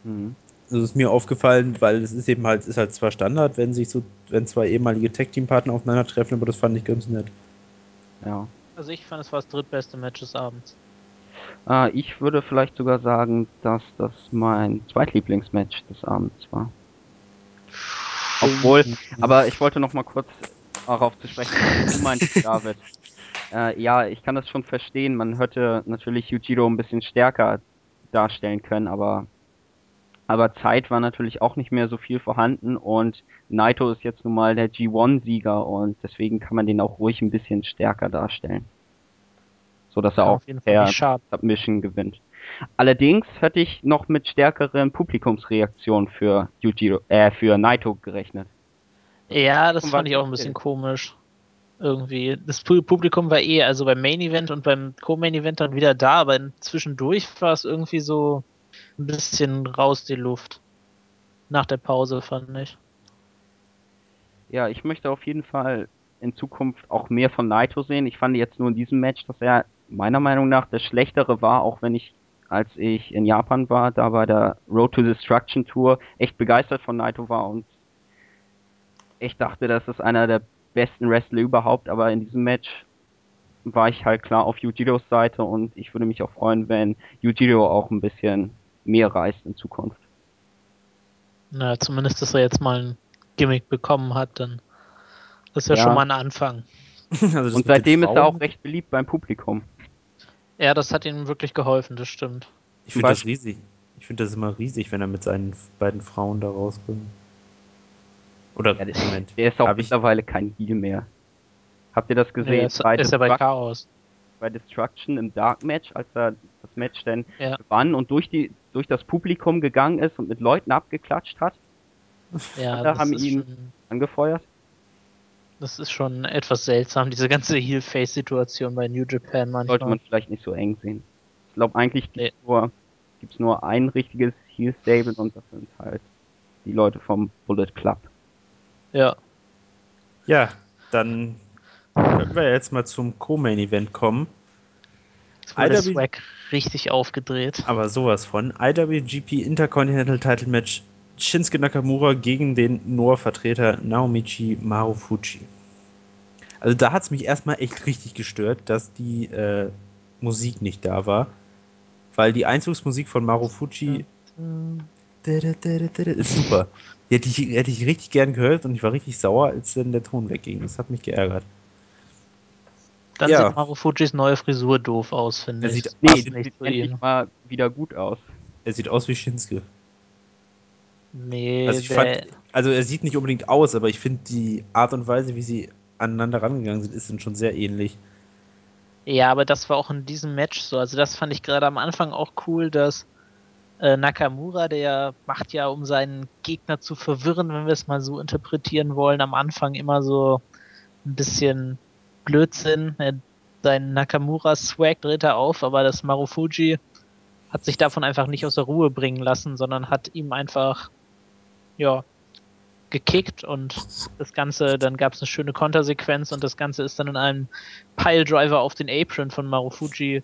Hm. Das ist mir aufgefallen, weil es ist eben halt, ist halt zwar Standard, wenn sich so, wenn zwei ehemalige Tag-Team-Partner aufeinandertreffen, aber das fand ich ganz nett. ja. Also ich fand, es war das drittbeste Match des Abends. Ah, ich würde vielleicht sogar sagen, dass das mein Zweitlieblingsmatch des Abends war. Obwohl, aber ich wollte noch mal kurz darauf zu sprechen, was du meintest, David. Äh, ja, ich kann das schon verstehen. Man hätte natürlich Yujiro ein bisschen stärker darstellen können, aber aber Zeit war natürlich auch nicht mehr so viel vorhanden und Naito ist jetzt nun mal der G1-Sieger und deswegen kann man den auch ruhig ein bisschen stärker darstellen. So dass er Kann auch per. Submission gewinnt. Allerdings hätte ich noch mit stärkeren Publikumsreaktionen für Yujiro, äh, für Naito gerechnet. Ja, das fand ich auch ein bisschen komisch. Irgendwie. Das Pu- Publikum war eh, also beim Main Event und beim Co-Main Event dann wieder da, aber zwischendurch war es irgendwie so ein bisschen raus die Luft. Nach der Pause, fand ich. Ja, ich möchte auf jeden Fall in Zukunft auch mehr von Naito sehen. Ich fand jetzt nur in diesem Match, dass er meiner Meinung nach das Schlechtere war, auch wenn ich, als ich in Japan war, da bei der Road to Destruction Tour echt begeistert von Naito war und echt dachte, das ist einer der besten Wrestler überhaupt, aber in diesem Match war ich halt klar auf Yujiros Seite und ich würde mich auch freuen, wenn Yujiro auch ein bisschen mehr reist in Zukunft. Na, zumindest, dass er jetzt mal ein Gimmick bekommen hat, dann das ist ja, ja. schon mal ein Anfang. Also und seitdem ist er auch recht beliebt beim Publikum. Ja, das hat ihm wirklich geholfen, das stimmt. Ich finde das riesig. Ich finde das immer riesig, wenn er mit seinen beiden Frauen da rauskommt. Oder ja, der, Moment. Der ist auch mittlerweile ich... kein Heal mehr. Habt ihr das gesehen? Nee, ist, bei ist ja bei Chaos. Bei Destruction im Dark Match, als er das Match dann ja. gewann und durch, die, durch das Publikum gegangen ist und mit Leuten abgeklatscht hat. Ja, Alle haben ihn angefeuert. Das ist schon etwas seltsam, diese ganze Heel-Face-Situation bei New Japan manchmal. Sollte man vielleicht nicht so eng sehen. Ich glaube, eigentlich gibt es nee. nur, nur ein richtiges Heel-Stable und das sind halt die Leute vom Bullet Club. Ja. Ja, dann können wir jetzt mal zum Co-Main-Event kommen. Jetzt wurde IW Swag richtig aufgedreht. Aber sowas von. IWGP Intercontinental Title Match Shinsuke Nakamura gegen den Noah-Vertreter Naomichi Marufuji. Also da hat es mich erstmal echt richtig gestört, dass die äh, Musik nicht da war. Weil die Einzugsmusik von Marufuji ist super. Die hätte ich, hätte ich richtig gern gehört und ich war richtig sauer, als dann der Ton wegging. Das hat mich geärgert. Dann ja. sieht Marufujis neue Frisur doof aus, finde ich. Sieht, nee, sieht nicht endlich mal wieder gut aus. Er sieht aus wie Shinsuke. Nee, also, ich fand, also er sieht nicht unbedingt aus, aber ich finde die Art und Weise, wie sie aneinander rangegangen sind, ist schon sehr ähnlich. Ja, aber das war auch in diesem Match so. Also das fand ich gerade am Anfang auch cool, dass äh, Nakamura, der macht ja, um seinen Gegner zu verwirren, wenn wir es mal so interpretieren wollen, am Anfang immer so ein bisschen Blödsinn. Sein Nakamura-Swag dreht er auf, aber das Marufuji hat sich davon einfach nicht aus der Ruhe bringen lassen, sondern hat ihm einfach, ja, gekickt und das Ganze, dann gab es eine schöne Kontersequenz und das Ganze ist dann in einem Piledriver auf den Apron von Marufuji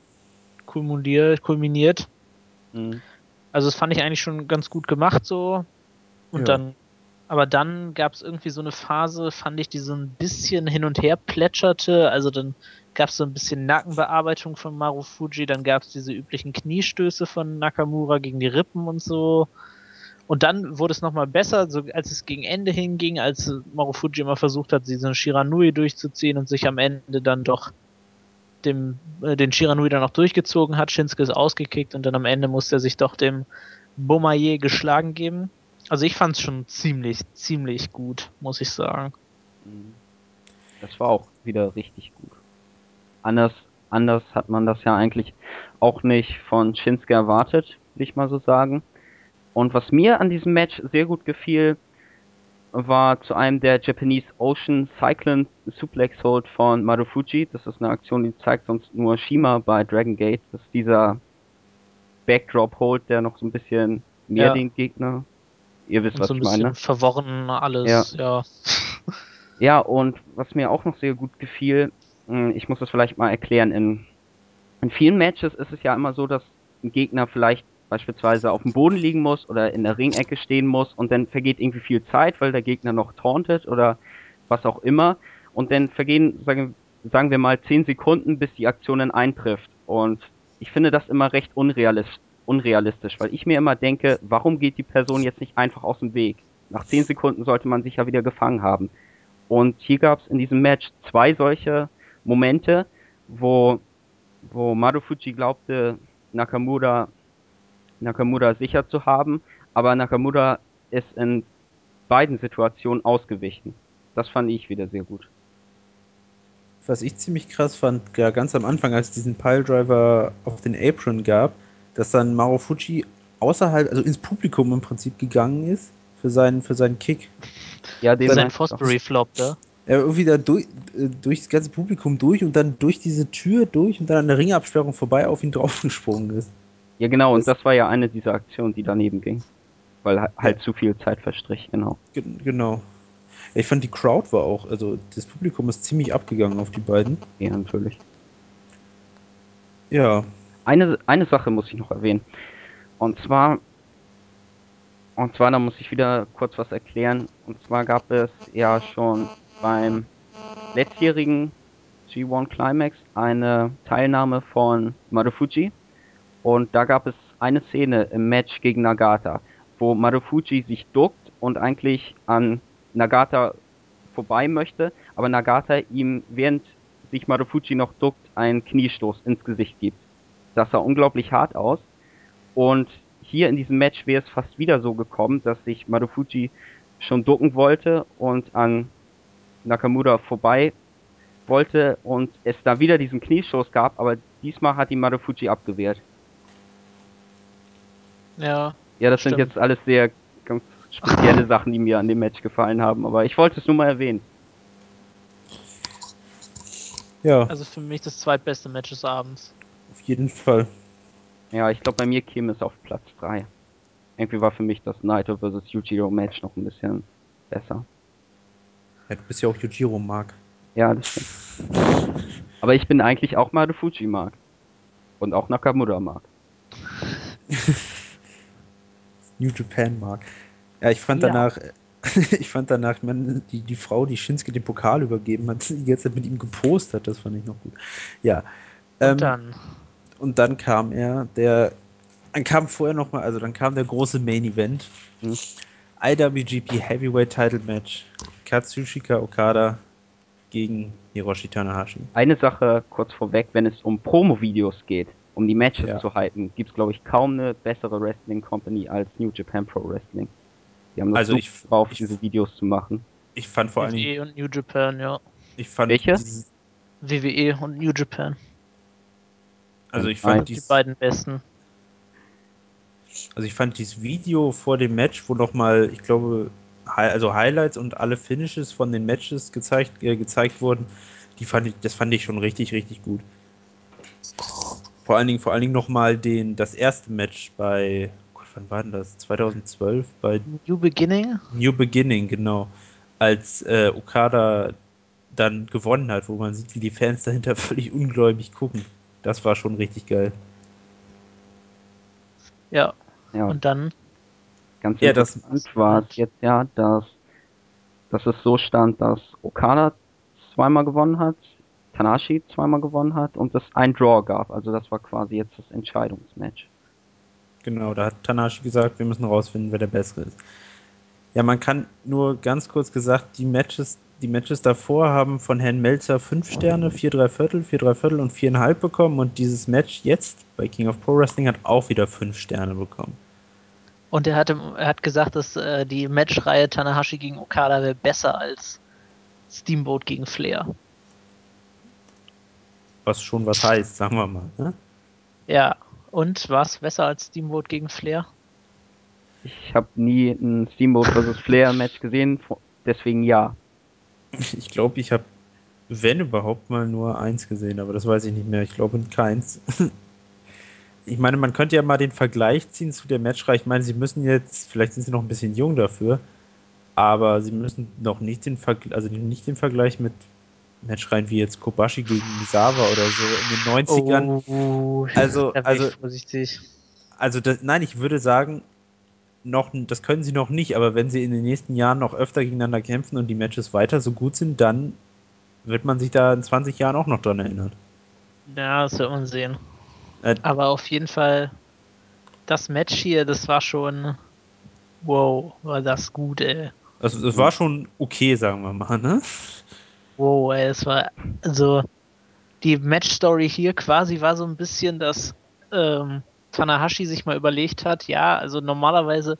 kulminiert. Mhm. Also das fand ich eigentlich schon ganz gut gemacht so. Und ja. dann, aber dann gab es irgendwie so eine Phase, fand ich, die so ein bisschen hin und her plätscherte. Also dann gab es so ein bisschen Nackenbearbeitung von Marufuji, dann gab es diese üblichen Kniestöße von Nakamura gegen die Rippen und so. Und dann wurde es nochmal besser, so als es gegen Ende hinging, als Marufuji immer versucht hat, diesen Shiranui durchzuziehen und sich am Ende dann doch dem, äh, den Shiranui dann noch durchgezogen hat. Shinsuke ist ausgekickt und dann am Ende musste er sich doch dem Bomaye geschlagen geben. Also ich fand es schon ziemlich, ziemlich gut, muss ich sagen. Mhm. Das war auch wieder richtig gut. Anders, anders hat man das ja eigentlich auch nicht von Shinsuke erwartet, will ich mal so sagen. Und was mir an diesem Match sehr gut gefiel, war zu einem der Japanese Ocean Cyclone Suplex Hold von Marufuji. Das ist eine Aktion, die zeigt sonst nur Shima bei Dragon Gate. Das ist dieser Backdrop Hold, der noch so ein bisschen mehr ja. den Gegner. Ihr wisst, und was so ein ich meine. Ne? Verworren alles, ja. ja. Ja, und was mir auch noch sehr gut gefiel, hm, ich muss das vielleicht mal erklären, in, in vielen Matches ist es ja immer so, dass ein Gegner vielleicht beispielsweise auf dem Boden liegen muss oder in der Ringecke stehen muss und dann vergeht irgendwie viel Zeit, weil der Gegner noch tauntet oder was auch immer und dann vergehen, sagen, sagen wir mal, 10 Sekunden, bis die Aktion dann eintrifft und ich finde das immer recht unrealistisch, unrealistisch, weil ich mir immer denke, warum geht die Person jetzt nicht einfach aus dem Weg? Nach 10 Sekunden sollte man sich ja wieder gefangen haben. Und hier gab es in diesem Match zwei solche Momente, wo, wo Marufuji glaubte, Nakamura Nakamura sicher zu haben, aber Nakamura ist in beiden Situationen ausgewichen. Das fand ich wieder sehr gut. Was ich ziemlich krass fand, ja, ganz am Anfang, als es diesen Piledriver auf den Apron gab, dass dann Marufuji außerhalb, also ins Publikum im Prinzip gegangen ist für seinen, für seinen Kick. Ja, den sein Fosbury-Flop, da. Er irgendwie da durch, äh, durch das ganze Publikum durch und dann durch diese Tür durch und dann an der Ringabsperrung vorbei auf ihn draufgesprungen ist. Ja, genau, und das war ja eine dieser Aktionen, die daneben ging. Weil halt zu viel Zeit verstrich, genau. Genau. Ich fand die Crowd war auch, also das Publikum ist ziemlich abgegangen auf die beiden. Ja, natürlich. Ja. Eine, eine Sache muss ich noch erwähnen. Und zwar, und zwar, da muss ich wieder kurz was erklären. Und zwar gab es ja schon beim letztjährigen G1 Climax eine Teilnahme von Marufuji. Und da gab es eine Szene im Match gegen Nagata, wo Marufuji sich duckt und eigentlich an Nagata vorbei möchte, aber Nagata ihm, während sich Marufuji noch duckt, einen Kniestoß ins Gesicht gibt. Das sah unglaublich hart aus. Und hier in diesem Match wäre es fast wieder so gekommen, dass sich Marufuji schon ducken wollte und an Nakamura vorbei wollte und es da wieder diesen Kniestoß gab, aber diesmal hat die Marufuji abgewehrt. Ja. Ja, das Stimmt. sind jetzt alles sehr ganz spezielle Sachen, die mir an dem Match gefallen haben, aber ich wollte es nur mal erwähnen. Ja, Also für mich das zweitbeste Match des Abends. auf jeden Fall. Ja, ich glaube, bei mir käme es auf Platz 3. Irgendwie war für mich das Naito vs. Yujiro Match noch ein bisschen besser. Ja, du bist ja auch Yujiro, Mark. Ja, das stimmt. Aber ich bin eigentlich auch Marufuji mag. Und auch Nakamura mag. New Japan, Mark. Ja, ich fand Ja. danach, ich fand danach, man, die, die Frau, die Shinsuke den Pokal übergeben hat, die Zeit mit ihm gepostet hat, das fand ich noch gut. Ja. Und ähm, dann. Und dann kam er, der, dann kam vorher noch mal, also dann kam der große Main Event. Hm. IWGP Heavyweight Title Match. Katsushika Okada gegen Hiroshi Tanahashi. Eine Sache kurz vorweg, wenn es um Promo-Videos geht, um die Matches Ja. zu halten, gibt es, glaube ich, kaum eine bessere Wrestling-Company als New Japan Pro Wrestling. Die haben das Also super ich- drauf, ich- diese Videos zu machen. Ich fand vor Dingen, WWE und New Japan, ja. ich fand Welche? WWE und New Japan. also ich Nein. fand Die beiden besten. also ich fand dieses Video vor dem Match, wo noch mal, ich glaube, also Highlights und alle Finishes von den Matches gezeigt, äh, gezeigt wurden, die fand ich, das fand ich schon richtig, richtig gut. Vor allen Dingen, vor allen Dingen noch mal den, das erste Match bei, Gott, wann war denn das? 2012 bei New Beginning? New Beginning, genau. Als äh, Okada dann gewonnen hat, wo man sieht, wie die Fans dahinter völlig ungläubig gucken. Das war schon richtig geil. Ja. Ja, Und dann, ganz Ja, das- interessant war es jetzt ja, dass, dass es so stand, dass Okada zweimal gewonnen hat, Tanashi zweimal gewonnen hat und es ein Draw gab. Also das war quasi jetzt das Entscheidungsmatch. Genau, da hat Tanashi gesagt, wir müssen rausfinden, wer der Bessere ist. Ja, man kann nur ganz kurz gesagt, die Matches, die Matches davor haben von Herrn Melzer 5 Sterne, 4 3 Viertel, 4 3 Viertel und 4,5 bekommen und dieses Match jetzt bei King of Pro Wrestling hat auch wieder 5 Sterne bekommen. und er, hatte, er hat gesagt, dass äh, die Matchreihe Tanahashi gegen Okada wäre besser als Steamboat gegen Flair. Was schon was heißt, sagen wir mal. Ne? Ja. Und war es besser als Steamboat gegen Flair? Ich habe nie ein Steamboat vs. Flair Match gesehen, deswegen ja. Ich glaube, ich habe, wenn überhaupt, mal nur eins gesehen, aber das weiß ich nicht mehr. Ich glaube keins. Ich meine, man könnte ja mal den Vergleich ziehen zu der Matchreihe. Ich meine, sie müssen jetzt, vielleicht sind sie noch ein bisschen jung dafür, aber sie müssen noch nicht den, Vergleich, also nicht den Vergleich mit Matchreihen wie jetzt Kobashi gegen Misawa oder so in den 90ern. Oh, Also- also- ich vorsichtig. Also, das, nein, ich würde sagen, noch, das können sie noch nicht, aber wenn sie in den nächsten Jahren noch öfter gegeneinander kämpfen und die Matches weiter so gut sind, dann wird man sich da in 20 Jahren auch noch dran erinnern. Ja, das wird man sehen. Äh, Aber auf jeden Fall, das Match hier, das war schon. Wow, war das gut, ey. Also es war schon okay, sagen wir mal, ne? Wow, ey, es war. Also, die Match-Story hier quasi war so ein bisschen, dass ähm, Tanahashi sich mal überlegt hat, ja, also normalerweise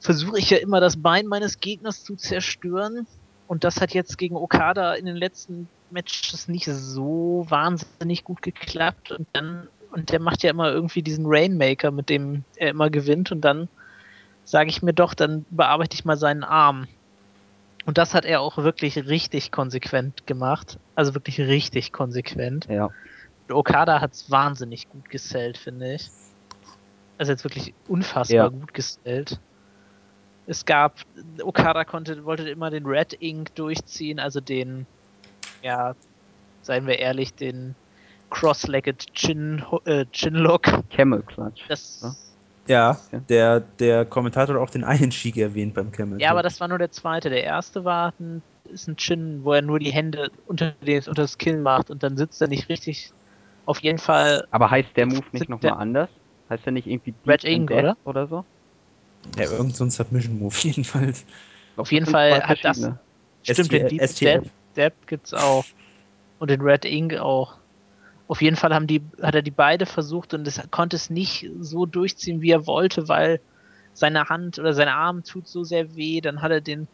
versuche ich ja immer das Bein meines Gegners zu zerstören. Und das hat jetzt gegen Okada in den letzten Matches nicht so wahnsinnig gut geklappt. Und dann, und der macht ja immer irgendwie diesen Rainmaker, mit dem er immer gewinnt. Und dann sage ich mir doch, dann bearbeite ich mal seinen Arm. Und das hat er auch wirklich richtig konsequent gemacht. Also wirklich richtig konsequent. Ja. Und Okada hat es wahnsinnig gut gesellt, finde ich. Also jetzt wirklich unfassbar Ja. gut gesellt. Es gab, Okada konnte, wollte immer den Red Ink durchziehen, also den, ja, seien wir ehrlich, den, Cross-Legged Chin, äh, Chinlock. Camel Clutch. Das, Ja, Ja. der, der Kommentator hat auch den einen Sheik erwähnt beim Camel. ja, aber das war nur der zweite. Der erste war ein, ist ein Chin, wo er nur die Hände unter, den, unter das Kinn macht und dann sitzt er nicht richtig. Auf jeden Fall Aber heißt der Move nicht nochmal der- anders? Heißt der nicht irgendwie Red Ink, oder? oder so? Ja, irgend so ein Submission-Move jedenfalls. Auf jeden Fall hat das-. Stimmt, den Deep Step gibt's auch. Und den Red Ink auch. Auf jeden Fall haben die, hat er die beide versucht und es konnte es nicht so durchziehen, wie er wollte, weil seine Hand oder sein Arm tut so sehr weh. Dann hat er den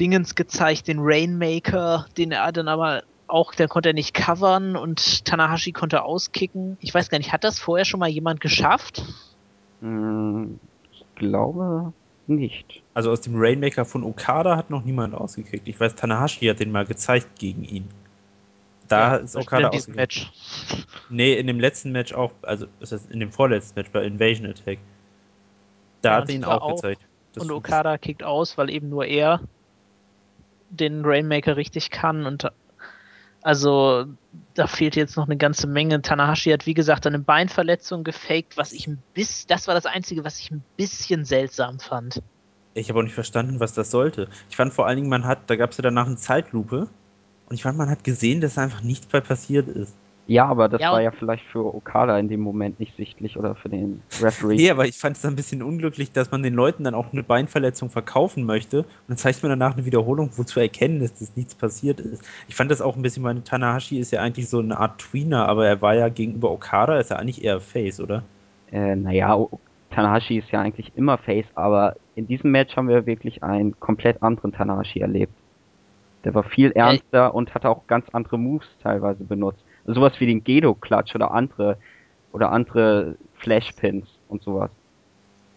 Dingens gezeigt, den Rainmaker, den er dann aber auch, der konnte er nicht covern und Tanahashi konnte auskicken. Ich weiß gar nicht, hat das vorher schon mal jemand geschafft? Hm, ich glaube nicht. Also aus dem Rainmaker von Okada hat noch niemand ausgekriegt. Ich weiß, Tanahashi hat den mal gezeigt gegen ihn. Da ist Beispiel Okada in diesem ausgegangen. Match. Nee, in dem letzten Match auch, also ist das in dem vorletzten Match bei Invasion Attack. Da Ja, hat er ihn auch, auch- gezeigt. Das- und Okada kickt aus, weil eben nur er den Rainmaker richtig kann und also da fehlt jetzt noch eine ganze Menge. Tanahashi hat wie gesagt eine Beinverletzung gefaked, was ich ein bisschen, das war das einzige, was ich ein bisschen seltsam fand. Ich habe auch nicht verstanden, was das sollte. Ich fand vor allen Dingen, man hat, da gab es ja danach eine Zeitlupe und ich fand, man hat gesehen, dass einfach nichts bei passiert ist. Ja, aber das Ja, war ja vielleicht für Okada in dem Moment nicht sichtlich oder für den Referee. Nee, aber ich fand es ein bisschen unglücklich, dass man den Leuten dann auch eine Beinverletzung verkaufen möchte und dann zeigt man danach eine Wiederholung, wo zu erkennen ist, dass nichts passiert ist. Ich fand das auch ein bisschen, weil Tanahashi ist ja eigentlich so eine Art Tweener, aber er war ja gegenüber Okada, ist er eigentlich eher Face, oder? Äh, naja, Tanahashi ist ja eigentlich immer Face, aber in diesem Match haben wir wirklich einen komplett anderen Tanahashi erlebt. Der war viel ernster und hatte auch ganz andere Moves teilweise benutzt. Also sowas wie den Gedo-Klatsch oder andere oder andere Flashpins und sowas.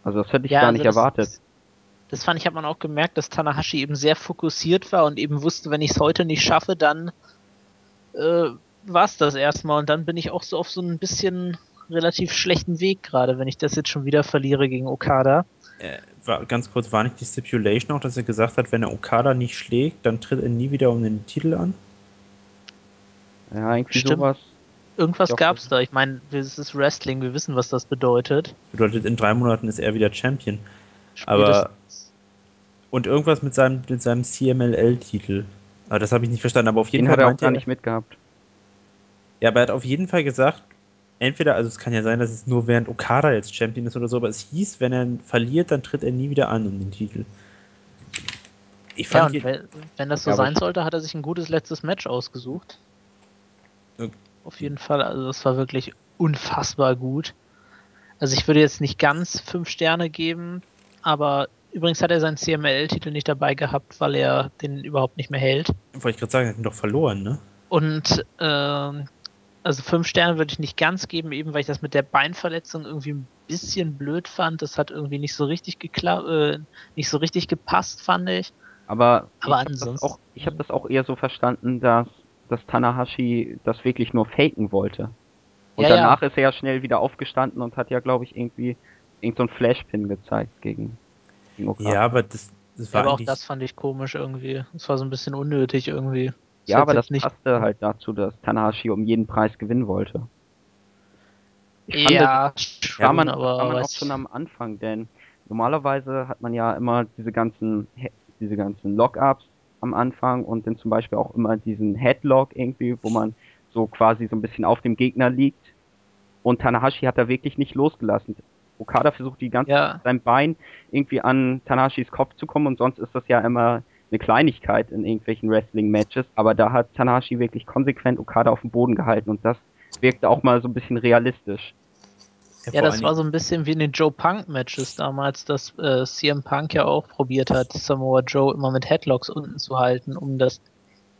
Also das hätte ich gar also nicht das, erwartet. Das, das fand ich, hat man auch gemerkt, dass Tanahashi eben sehr fokussiert war und eben wusste, wenn ich es heute nicht schaffe, dann äh, war es das erstmal. Und dann bin ich auch so auf so ein bisschen relativ schlechten Weg gerade, wenn ich das jetzt schon wieder verliere gegen Okada. Äh, ganz kurz, war nicht die Stipulation auch, dass er gesagt hat, wenn er Okada nicht schlägt, dann tritt er nie wieder um den Titel an? Ja, irgendwie Stimmt. sowas. Irgendwas Ja, gab's da. Ich meine, es ist Wrestling, wir wissen, was das bedeutet. Bedeutet, in drei Monaten ist er wieder Champion. Aber- Und irgendwas mit seinem, mit seinem CMLL-Titel. Aber das habe ich nicht verstanden. Aber auf jeden Den Fall hat er auch gar nicht mitgehabt. Ja, aber er hat auf jeden Fall gesagt, entweder, also es kann ja sein, dass es nur während Okada jetzt Champion ist oder so, aber es hieß, wenn er verliert, dann tritt er nie wieder an um den Titel. Ich ja, fand je- wenn, wenn das so Ja, sein sollte, hat er sich ein gutes letztes Match ausgesucht. Ja. Auf jeden Fall, also das war wirklich unfassbar gut. Also ich würde jetzt nicht ganz fünf Sterne geben, aber übrigens hat er seinen CMLL-Titel nicht dabei gehabt, weil er den überhaupt nicht mehr hält. wollte ich gerade sagen, er hat ihn doch verloren, ne? Und ähm, also fünf Sterne würde ich nicht ganz geben, eben weil ich das mit der Beinverletzung irgendwie ein bisschen blöd fand. Das hat irgendwie nicht so richtig geklappt, äh, nicht so richtig gepasst, fand ich. Aber, Aber ich habe das, ansonsten- auch- ich hab das auch eher so verstanden, dass, dass Tanahashi das wirklich nur faken wollte. Und Ja, ja. danach ist er ja schnell wieder aufgestanden und hat ja, glaube ich, irgendwie irgend so einen Flashpin gezeigt gegen, gegen Okada. Ja, aber das, das Ja, war aber auch das fand ich komisch irgendwie. Es war so ein bisschen unnötig irgendwie. Ja, aber das nicht. passte halt dazu, dass Tanahashi um jeden Preis gewinnen wollte. Ich fand, ja, das schon, war man, aber man auch schon am Anfang, denn normalerweise hat man ja immer diese ganzen, diese ganzen Lock-ups am Anfang und dann zum Beispiel auch immer diesen Headlock irgendwie, wo man so quasi so ein bisschen auf dem Gegner liegt. Und Tanahashi hat da wirklich nicht losgelassen. Okada versucht die ganze Ja. Zeit sein Bein irgendwie an Tanahashis Kopf zu kommen und sonst ist das ja immer eine Kleinigkeit in irgendwelchen Wrestling-Matches, aber da hat Tanahashi wirklich konsequent Okada auf dem Boden gehalten und das wirkte auch mal so ein bisschen realistisch. Ja, das war so ein bisschen wie in den Joe Punk Matches damals, dass äh, CM Punk ja auch probiert hat, Samoa Joe immer mit Headlocks unten zu halten, um das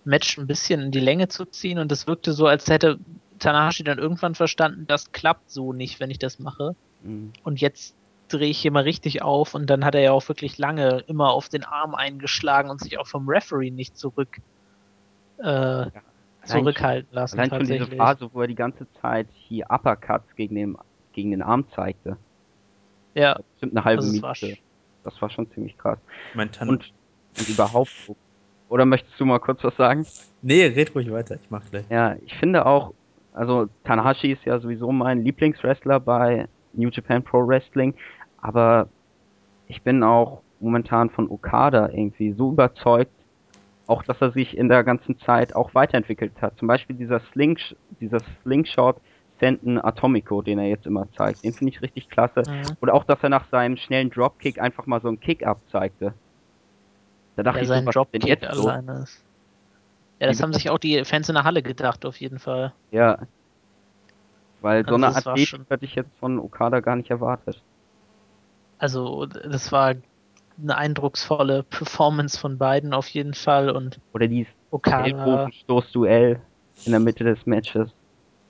Match ein bisschen in die Länge zu ziehen. Und es wirkte so, als hätte Tanahashi dann irgendwann verstanden, das klappt so nicht, wenn ich das mache. Mhm. Und jetzt drehe ich hier mal richtig auf. Und dann hat er ja auch wirklich lange immer auf den Arm eingeschlagen und sich auch vom Referee nicht zurück äh, Allein zurückhalten lassen. Allein schon diese tatsächlich. Phase, wo er die ganze Zeit hier Uppercuts gegen den, gegen den Arm zeigte. Ja, Bestimmt eine halbe war Minute. sch- Das war schon ziemlich krass. mein Tan Und, und überhaupt. Oder möchtest du mal kurz was sagen? nee, red ruhig weiter, ich mach gleich. Ja, ich finde auch, also Tanahashi ist ja sowieso mein Lieblingswrestler bei New Japan Pro Wrestling, aber ich bin auch momentan von Okada irgendwie so überzeugt, auch dass er sich in der ganzen Zeit auch weiterentwickelt hat. Zum Beispiel dieser Sling, dieser Slingshot Senten Atomico, den er jetzt immer zeigt, den finde ich richtig klasse. Mhm. Oder auch, dass er nach seinem schnellen Dropkick einfach mal so einen Kick-Up zeigte. Da dachte ja, ich, so, Dropkick jetzt alleine ist. Ja, das haben sich auch die Fans in der Halle gedacht, auf jeden Fall. Ja. Weil also so eine Athletik hätte ich jetzt von Okada gar nicht erwartet. Also, das war eine eindrucksvolle Performance von beiden auf jeden Fall und oder dieses Stoßduell in der Mitte des Matches.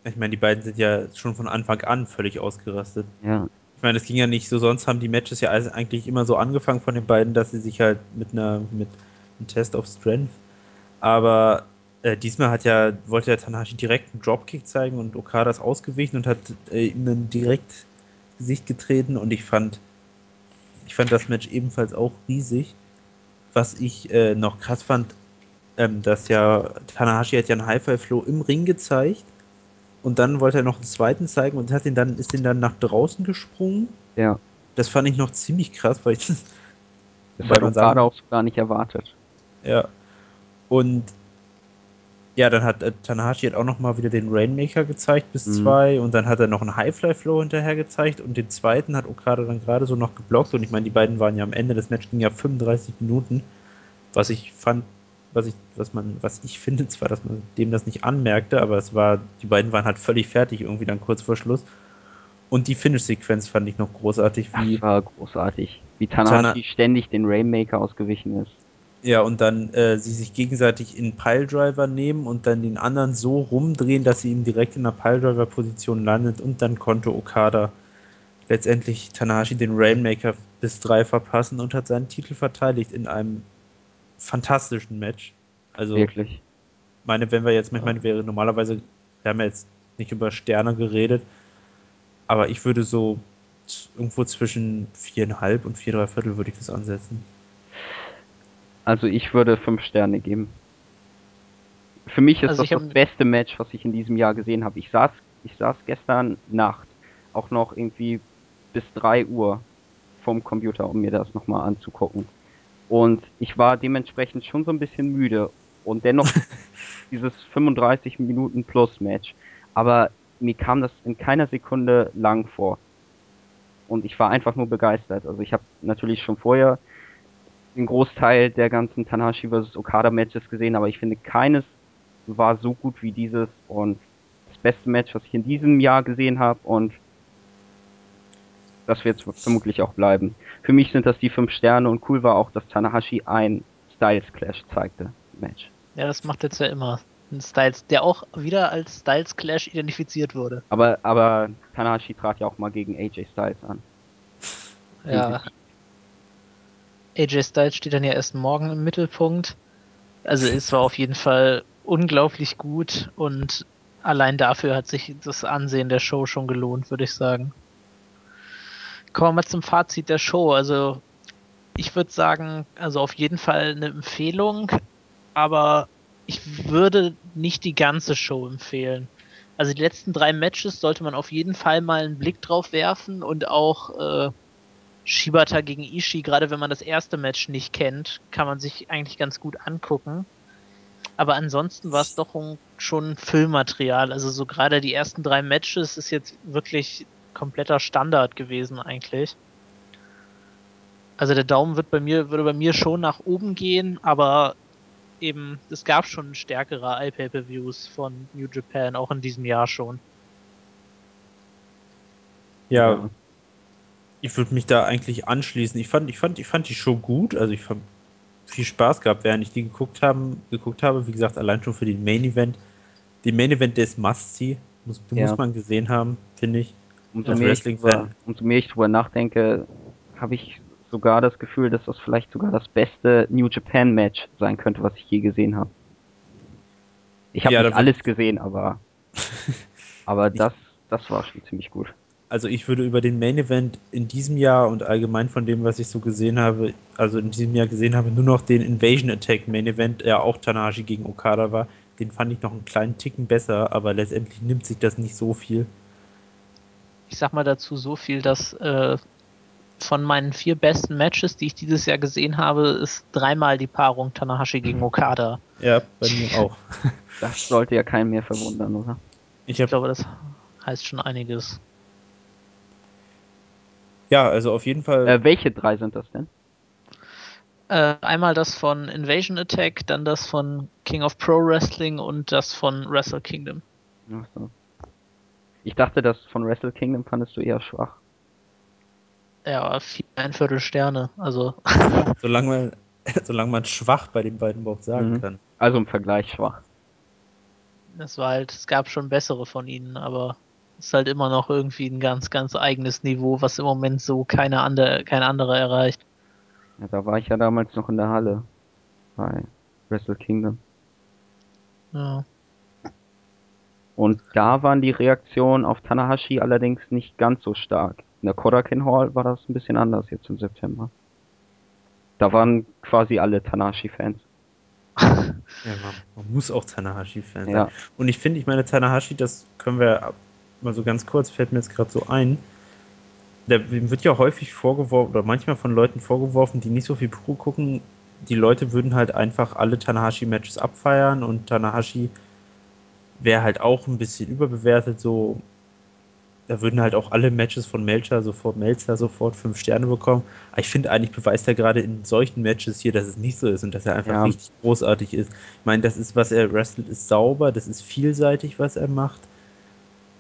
Ich meine, die beiden sind ja schon von Anfang an völlig ausgerastet. Ja. Ich meine, es ging ja nicht so, sonst haben die Matches ja eigentlich immer so angefangen von den beiden, dass sie sich halt mit einer mit einem Test of Strength. Aber äh, diesmal hat ja, wollte der Tanahashi direkt einen Dropkick zeigen und Okada ist ausgewichen und hat äh, ihm dann direkt Gesicht getreten und ich fand, ich fand das Match ebenfalls auch riesig. Was ich äh, noch krass fand, ähm, dass ja Tanahashi hat ja einen High-Five-Flow im Ring gezeigt und dann wollte er noch einen zweiten zeigen und hat ihn dann, ist ihn dann nach draußen gesprungen. Ja. Das fand ich noch ziemlich krass, weil ich das, das hat man gerade auch gar nicht erwartet. Ja. Und ja, dann hat äh, Tanahashi hat auch noch mal wieder den Rainmaker gezeigt bis mhm. zwei und dann hat er noch einen Highfly Flow hinterher gezeigt und den zweiten hat Okada dann gerade so noch geblockt und ich meine, die beiden waren ja am Ende des Matches ging ja 35 Minuten, was ich fand, was ich, was man, was ich finde zwar, dass man dem das nicht anmerkte, aber es war, die beiden waren halt völlig fertig irgendwie dann kurz vor Schluss. Und die Finish-Sequenz fand ich noch großartig, wie. Das war großartig. Wie Tanahashi Tana ständig den Rainmaker ausgewichen ist. Ja, und dann äh, sie sich gegenseitig in Piledriver nehmen und dann den anderen so rumdrehen, dass sie ihm direkt in der Piledriver-Position landet und dann konnte Okada letztendlich Tanahashi den Rainmaker bis drei verpassen und hat seinen Titel verteidigt in einem fantastischen Match. Also, Wirklich. meine, wenn wir jetzt, ich meine, wäre normalerweise, wir haben ja jetzt nicht über Sterne geredet, aber ich würde so irgendwo zwischen viereinhalb und vier, drei Viertel würde ich das ansetzen. Also ich würde fünf Sterne geben. Für mich ist also das das beste Match, was ich in diesem Jahr gesehen habe. Ich saß, ich saß gestern Nacht auch noch irgendwie bis 3 Uhr vom Computer, um mir das nochmal anzugucken. Und ich war dementsprechend schon so ein bisschen müde. Und dennoch dieses 35 Minuten plus Match. Aber mir kam das in keiner Sekunde lang vor. Und ich war einfach nur begeistert. Also ich habe natürlich schon vorher den Großteil der ganzen Tanahashi vs. Okada Matches gesehen, aber ich finde keines war so gut wie dieses und das beste Match, was ich in diesem Jahr gesehen habe und das wird vermutlich auch bleiben. Für mich sind das die fünf Sterne und cool war auch, dass Tanahashi ein Styles Clash zeigte. Match. Ja, das macht jetzt ja immer. Ein Styles, der auch wieder als Styles Clash identifiziert wurde. Aber, aber Tanahashi trat ja auch mal gegen AJ Styles an. Ja, AJ Styles steht dann ja erst morgen im Mittelpunkt. Also es war auf jeden Fall unglaublich gut und allein dafür hat sich das Ansehen der Show schon gelohnt, würde ich sagen. Kommen wir mal zum Fazit der Show. Also ich würde sagen, also auf jeden Fall eine Empfehlung, aber ich würde nicht die ganze Show empfehlen. Also die letzten drei Matches sollte man auf jeden Fall mal einen Blick drauf werfen und auch äh, Shibata gegen Ishii, gerade wenn man das erste Match nicht kennt, kann man sich eigentlich ganz gut angucken. Aber ansonsten war es doch schon Füllmaterial. Also so gerade die ersten drei Matches ist jetzt wirklich kompletter Standard gewesen eigentlich. Also der Daumen wird bei mir, würde bei mir schon nach oben gehen, aber eben, es gab schon stärkere iPay-Per-Views von New Japan, auch in diesem Jahr schon. Ja, ich würde mich da eigentlich anschließen. Ich fand, ich fand, ich fand die Show gut. Also ich fand viel Spaß gehabt, während ich die geguckt haben, geguckt habe. Wie gesagt, allein schon für den Main Event. Den Main Event, der ist Must-See. Muss, ja. muss man gesehen haben, finde ich. Umso mehr, ich drüber, umso mehr ich drüber nachdenke, habe ich sogar das Gefühl, dass das vielleicht sogar das beste New Japan Match sein könnte, was ich je gesehen habe. Ich habe ja, nicht alles gesehen, aber aber das das war schon ziemlich gut also ich würde über den Main Event in diesem Jahr und allgemein von dem, was ich so gesehen habe, also in diesem Jahr gesehen habe, nur noch den Invasion Attack Main Event, der auch Tanahashi gegen Okada war, den fand ich noch einen kleinen Ticken besser, aber letztendlich nimmt sich das nicht so viel. Ich sag mal dazu so viel, dass äh, von meinen vier besten Matches, die ich dieses Jahr gesehen habe, ist dreimal die Paarung Tanahashi gegen Okada. Ja, bei mir auch. Das sollte ja keinen mehr verwundern, oder? Ich, Ich glaube, das heißt schon einiges. Ja, also auf jeden Fall. Äh, welche drei sind das denn? Äh, einmal das von Invasion Attack, dann das von King of Pro Wrestling und das von Wrestle Kingdom. Ach so. Ich dachte, das von Wrestle Kingdom fandest du eher schwach. Ja, vier, ein Viertel Sterne. Also, solange, man, solange man schwach bei den beiden überhaupt sagen Mhm. kann. Also im Vergleich schwach. es war halt, es gab schon bessere von ihnen, aber ist halt immer noch irgendwie ein ganz, ganz eigenes Niveau, was im Moment so keine andere, kein anderer erreicht. Ja, da war ich ja damals noch in der Halle. Bei Wrestle Kingdom. Ja. Und da waren die Reaktionen auf Tanahashi allerdings nicht ganz so stark. In der Kodakin Hall war das ein bisschen anders jetzt im September. Da waren quasi alle Tanahashi-Fans. Ja, man, man muss auch Tanahashi-Fan sein. Ja. Und ich finde, ich meine, Tanahashi, das können wir mal so ganz kurz, fällt mir jetzt gerade so ein. Der dem wird ja häufig vorgeworfen, oder manchmal von Leuten vorgeworfen, die nicht so viel Pro gucken, die Leute würden halt einfach alle Tanahashi-Matches abfeiern und Tanahashi wäre halt auch ein bisschen überbewertet, so. Da würden halt auch alle Matches von Melcher sofort, Melzer sofort fünf Sterne bekommen. Aber ich finde eigentlich beweist er gerade in solchen Matches hier, dass es nicht so ist und dass er einfach Ja. richtig großartig ist. Ich meine, das ist, was er wrestelt, ist sauber, das ist vielseitig, was er macht.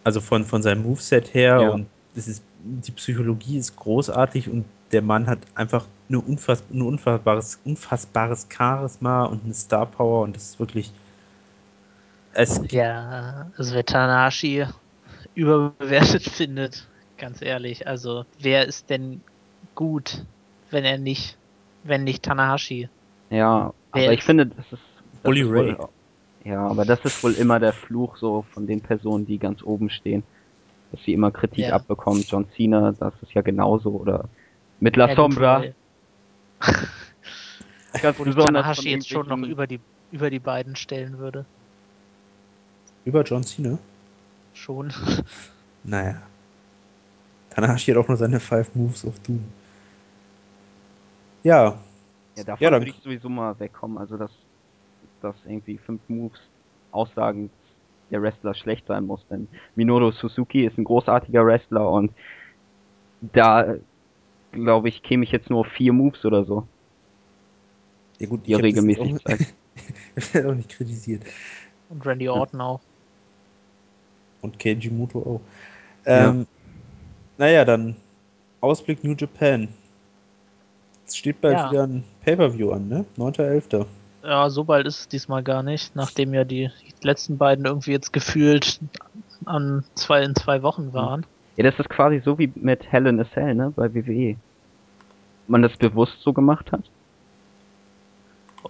Also von, von seinem Moveset her Ja. und das ist, die Psychologie ist großartig und der Mann hat einfach eine unfass, ein unfassbares, unfassbares Charisma und eine Star Power und das ist wirklich. Es, Ja, also wer Tanahashi überbewertet findet, ganz ehrlich, also wer ist denn gut, wenn er nicht, wenn nicht Tanahashi? Ja, Wer aber ich finde, das ist. Das Bully ist Ray. wohl, ja, aber das ist wohl immer der Fluch so von den Personen, die ganz oben stehen. Dass sie immer Kritik Ja. abbekommen. John Cena, das ist ja genauso. Oder mit La Ja, Sombra. Ganz Wo Tanahashi jetzt schon noch über die, über die beiden stellen würde. über John Cena? Schon. Naja. Tanahashi hat auch nur seine Five Moves of Doom. Ja, Ja, davon Ja, dann- würde ich sowieso mal wegkommen. Also, dass, dass irgendwie fünf Moves aussagen, der Wrestler schlecht sein muss. Denn Minoru Suzuki ist ein großartiger Wrestler und da, glaube ich, käme ich jetzt nur auf vier Moves oder so, ja gut, die er jetzt regelmäßig auch, zeigt. ich auch nicht kritisiert. Und Randy Orton auch. Und Keiji Muto auch. Ähm, Naja, dann Ausblick New Japan. Es steht bald Ja. wieder ein Pay-Per-View an, ne? 9.11. Ja, so bald ist es diesmal gar nicht, nachdem ja die letzten beiden irgendwie jetzt gefühlt an zwei in zwei Wochen waren. Ja, das ist quasi so wie mit Hell in a Cell, ne, bei WWE. Man das bewusst so gemacht hat.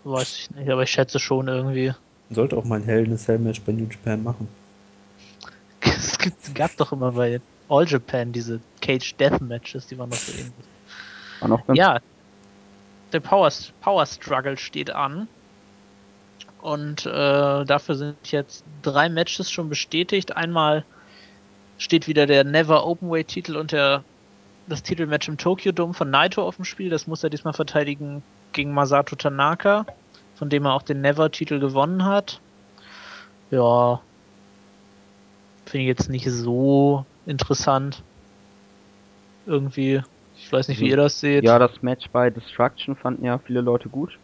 Weiß ich nicht, aber ich schätze schon irgendwie. Man sollte auch mal ein Hell in a Cell Match bei New Japan machen. Es gibt, gab doch immer bei All Japan diese Cage Death Matches, die waren doch so ähnlich. War noch ganz Ja, der Power, Power Struggle steht an. Und äh, dafür sind jetzt drei Matches schon bestätigt. Einmal steht wieder der Never Openweight Titel und der, das Titelmatch im Tokyo Dome von Naito auf dem Spiel. Das muss er diesmal verteidigen gegen Masato Tanaka, von dem er auch den Never Titel gewonnen hat. Ja, finde ich jetzt nicht so interessant. Irgendwie. Ich weiß nicht, wie ihr das seht. Ja, das Match bei Destruction fanden ja viele Leute gut.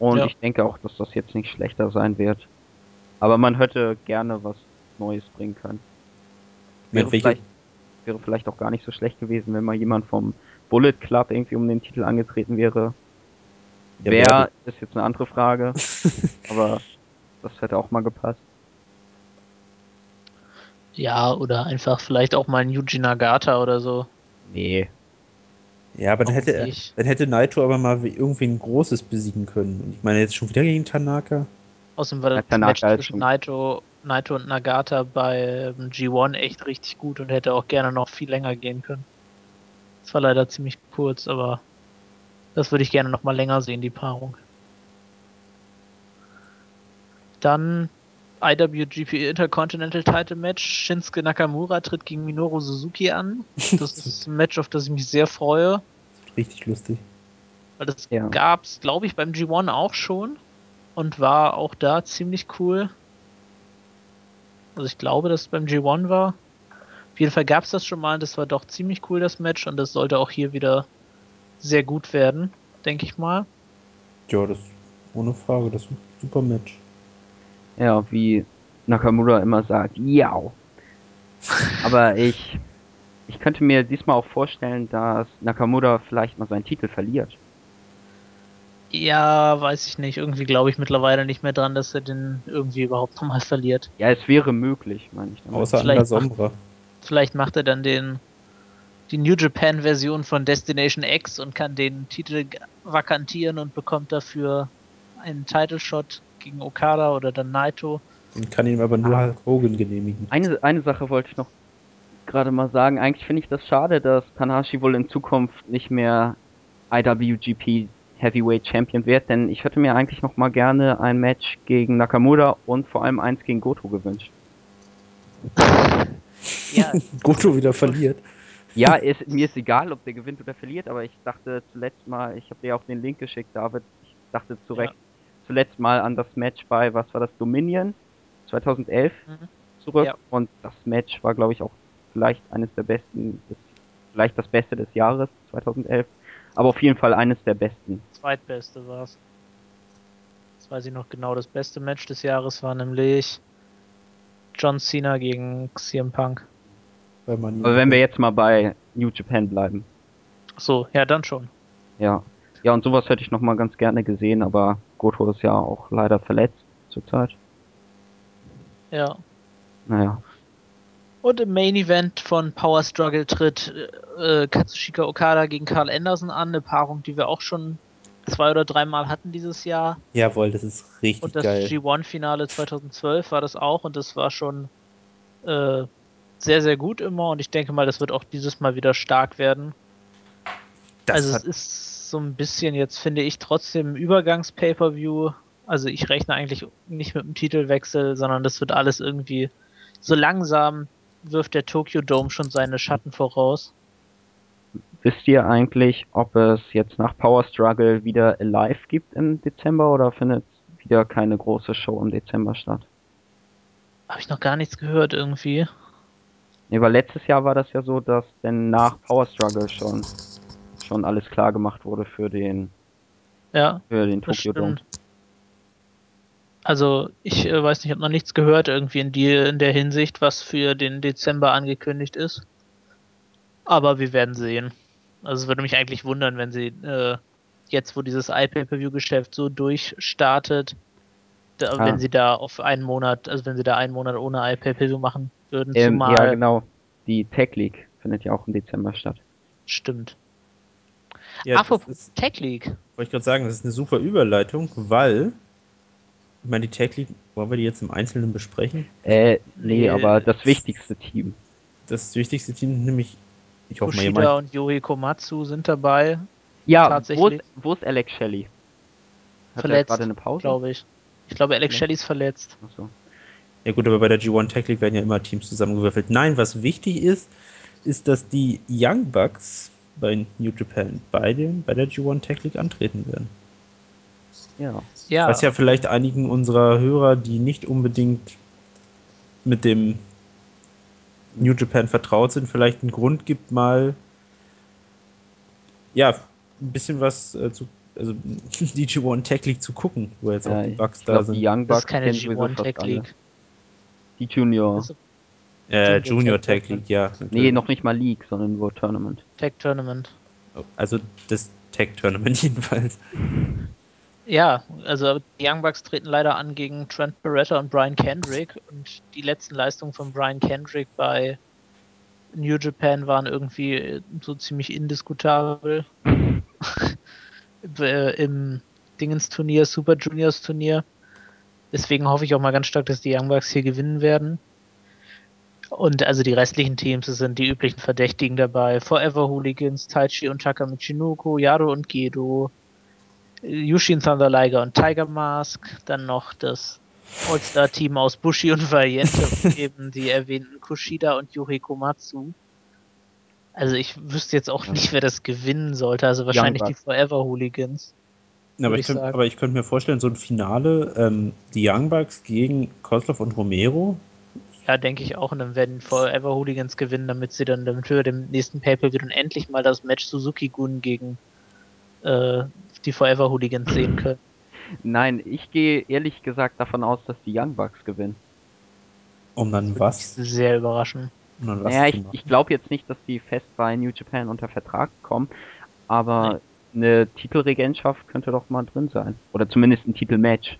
Und Ja. ich denke auch, dass das jetzt nicht schlechter sein wird. Aber man hätte gerne was Neues bringen können. Wäre Mit welcher- vielleicht, wäre vielleicht auch gar nicht so schlecht gewesen, wenn mal jemand vom Bullet Club irgendwie um den Titel angetreten wäre. Ja, Wer wer- ist jetzt eine andere Frage, aber das hätte auch mal gepasst. Ja, oder einfach vielleicht auch mal ein Yuji Nagata oder so. Nee. Ja, aber dann hätte, er, dann hätte Naito aber mal wie- irgendwie ein großes besiegen können. Und ich meine, jetzt schon wieder gegen Tanaka. Außerdem war das Tanaka Match ist zwischen Naito, Naito und Nagata bei ähm, G1 echt richtig gut und hätte auch gerne noch viel länger gehen können. Das war leider ziemlich kurz, aber das würde ich gerne noch mal länger sehen, die Paarung. Dann IWGP Intercontinental Title Match. Shinsuke Nakamura tritt gegen Minoru Suzuki an. Das ist ein Match, auf das ich mich sehr freue. Richtig lustig. Weil das Ja. gab es, glaube ich, beim G1 auch schon. Und war auch da ziemlich cool. Also ich glaube, dass es beim G1 war. Auf jeden Fall gab es das schon mal. Das war doch ziemlich cool, das Match. Und das sollte auch hier wieder sehr gut werden, denke ich mal. Ja, das ohne Frage, das ist ein super Match. Ja, wie Nakamura immer sagt, ja. Aber ich, ich könnte mir diesmal auch vorstellen, dass Nakamura vielleicht mal seinen Titel verliert. Ja, weiß ich nicht. Irgendwie glaube ich mittlerweile nicht mehr dran, dass er den irgendwie überhaupt nochmal verliert. Ja, es wäre möglich, meine ich. damit. Außer an Vielleicht der Sombra. Vielleicht macht er dann den die New Japan Version von Destination X und kann den Titel vakantieren und bekommt dafür einen Title Shot gegen Okada oder dann Naito. Den kann ihm aber nur Ah. Hulk Hogan genehmigen. Eine, eine Sache wollte ich noch gerade mal sagen. Eigentlich finde ich das schade, dass Tanahashi wohl in Zukunft nicht mehr IWGP Heavyweight Champion wird, denn ich hätte mir eigentlich noch mal gerne ein Match gegen Nakamura und vor allem eins gegen Goto gewünscht. Ja, Goto wieder verliert. Ja, ist, mir ist egal, ob der gewinnt oder verliert, aber ich dachte zuletzt mal, ich habe dir auch den Link geschickt, David, ich dachte zurecht, zuletzt mal an das Match bei, was war das, Dominion 2011 Mhm. zurück Ja. und das Match war, glaube ich, auch vielleicht eines der besten, des, vielleicht das Beste des Jahres 2011, aber auf jeden Fall eines der besten. zweitbeste war's. Das weiß ich noch genau. Das beste Match des Jahres war nämlich John Cena gegen CM Punk. Weil man Aber wenn wir jetzt mal bei New Japan bleiben, So, ja, dann schon. ja. Ja, und sowas hätte ich noch mal ganz gerne gesehen, aber Goto ist ja auch leider verletzt zurzeit. Ja. Naja. Und im Main Event von Power Struggle tritt äh, Katsushika Okada gegen Carl Anderson an, eine Paarung, die wir auch schon zwei oder dreimal hatten dieses Jahr. Jawohl, das ist richtig Und das geil. G1-Finale 2012 war das auch und das war schon äh, sehr, sehr gut immer und ich denke mal, das wird auch dieses Mal wieder stark werden. Das also es ist so ein bisschen jetzt, finde ich, trotzdem Übergangs-Pay-Per-View. Also ich rechne eigentlich nicht mit einem Titelwechsel, sondern das wird alles irgendwie so langsam wirft der Tokyo Dome schon seine Schatten voraus. Wisst ihr eigentlich, ob es jetzt nach Power Struggle wieder Alive gibt im Dezember oder findet wieder keine große Show im Dezember statt? Habe ich noch gar nichts gehört irgendwie. Nee, weil letztes Jahr war das ja so, dass denn nach Power Struggle schon schon alles klar gemacht wurde für den Ja, für den Tokyo Dome. Also ich äh, weiß nicht, ich habe noch nichts gehört irgendwie in, die, in der Hinsicht, was für den Dezember angekündigt ist. Aber wir werden sehen. Also es würde mich eigentlich wundern, wenn sie äh, jetzt, wo dieses iPay-Per-View-Geschäft so durchstartet, da, Ah. wenn sie da auf einen Monat, also wenn sie da einen Monat ohne iPay-Per-View machen würden, Ähm, zumal ja, genau. Die Tech League findet ja auch im Dezember statt. stimmt. Ja, das Apropos ist, Tech League. wollte ich gerade sagen, das ist eine super Überleitung, weil, ich meine, die Tech League, wollen wir die jetzt im Einzelnen besprechen? Äh, nee, Nee. aber das wichtigste Team. Das wichtigste Team, nämlich, ich hoffe mal, Kushida meint, und Yuri Komatsu sind dabei, Ja, wo Tatsächlich. ist, wo ist Alex Shelley? Hat er verletzt, gerade eine Pause? glaube ich. Ich glaube, Alex Vielleicht. Shelley ist verletzt. Achso. ja gut, aber bei der G1 Tech League werden ja immer Teams zusammengewürfelt. Nein, was wichtig ist, ist, dass die Young Bucks bei New Japan bei, dem, bei der G1 Tech League antreten werden. Ja. Ja, Was ja vielleicht einigen unserer Hörer, die nicht unbedingt mit dem New Japan vertraut sind, vielleicht einen Grund gibt, mal ja, ein bisschen was äh, zu, also die G1 Tech League zu gucken, wo jetzt auch ja die Bucks ich da glaube, die sind. Young das Bucks ist keine kennen sowieso G1 fast Tech alle. League. Die Junior. Ist äh, Junior Junior Tech Tech League, ja. nee, noch nicht mal League, sondern nur Tournament. Tech Tournament. Also das Tech Tournament jedenfalls. Ja, also die Young Bucks treten leider an gegen Trent Beretta und Brian Kendrick und die letzten Leistungen von Brian Kendrick bei New Japan waren irgendwie so ziemlich indiskutabel. Äh, Im Dingens-Turnier, Super Juniors Turnier. Deswegen hoffe ich auch mal ganz stark, dass die Young Bucks hier gewinnen werden. Und also die restlichen Teams, sind die üblichen Verdächtigen dabei. Forever Hooligans, Taichi und Taka Michinoku, Yaro und Gedo, Yushin Thunder Liger und Tiger Mask. Dann noch das All-Star-Team aus Bushi und Valiente und eben die erwähnten Kushida und Yuri Komatsu. Also ich wüsste jetzt auch nicht, wer das gewinnen sollte. Also wahrscheinlich die Forever Hooligans. Ja, aber, ich könnt, aber, ich könnte mir vorstellen, so ein Finale, ähm, die Young Bucks gegen Kozlov und Romero. Ja, denke ich auch. Und dann werden Forever Hooligans gewinnen, damit sie dann damit wir dem nächsten Pay-Per-View dann endlich mal das Match Suzuki-Gun gegen äh, die Forever Hooligans sehen können. Nein, ich gehe ehrlich gesagt davon aus, dass die Young Bucks gewinnen. Und dann was? Sehr überraschend. Naja, ich, ich glaube jetzt nicht, dass die fest bei New Japan unter Vertrag kommen, aber nee. eine Titelregentschaft könnte doch mal drin sein. Oder zumindest ein Titelmatch.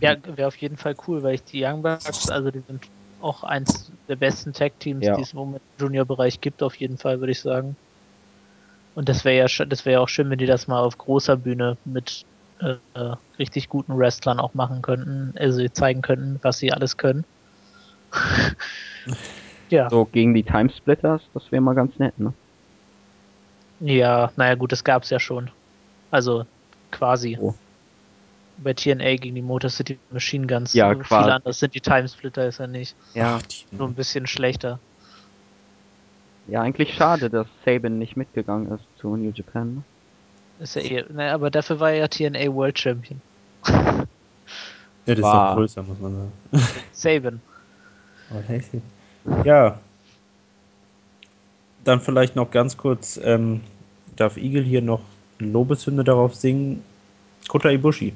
Ja, wäre auf jeden Fall cool, weil ich die Young Bucks, also die sind auch eins der besten Tag-Teams, ja. die es im Moment im Junior-Bereich gibt, auf jeden Fall, würde ich sagen. Und das wäre ja, das wäre ja auch schön, wenn die das mal auf großer Bühne mit äh, richtig guten Wrestlern auch machen könnten, also zeigen könnten, was sie alles können. ja. So gegen die Timesplitters, das wäre mal ganz nett, ne? Ja, naja gut, das gab's ja schon. Also quasi. Oh. Bei TNA gegen die Motor City Machine Guns. Ja, so quasi. Viel anders sind die Timesplitter, ist ja nicht. Ja. Nur ein bisschen schlechter. Ja, eigentlich schade, dass Sabin nicht mitgegangen ist zu New Japan. Ne? Ist ja eh, naja, aber dafür war er ja TNA World Champion. Ja, das war. ist auch größer, muss man sagen. Sabin. Ja. Dann vielleicht noch ganz kurz, ähm, darf Eagle hier noch eine Lobeshymne darauf singen? Kota Ibushi.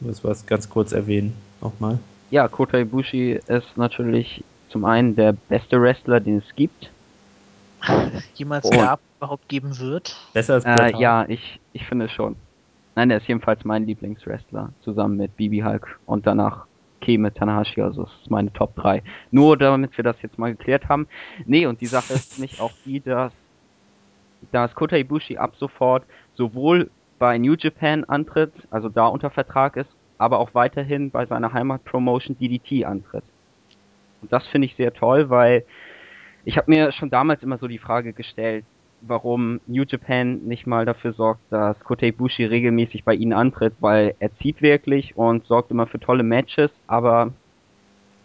Das was ganz kurz erwähnen, nochmal. Ja, Kota Ibushi ist natürlich zum einen der beste Wrestler, den es gibt. Jemals oh. gab, überhaupt geben wird. Besser als Bret äh, Ja, ich, ich finde schon. Nein, er ist jedenfalls mein Lieblingswrestler, zusammen mit Bibi Hulk und danach käme Tanahashi, also das ist meine Top 3. Nur damit wir das jetzt mal geklärt haben. Nee, und die Sache ist nicht auch die, dass, dass Kota Ibushi ab sofort sowohl bei New Japan antritt, also da unter Vertrag ist, aber auch weiterhin bei seiner Heimatpromotion DDT antritt. Und das finde ich sehr toll, weil ich habe mir schon damals immer so die Frage gestellt, warum New Japan nicht mal dafür sorgt, dass Kota Ibushi regelmäßig bei ihnen antritt, weil er zieht wirklich und sorgt immer für tolle Matches, aber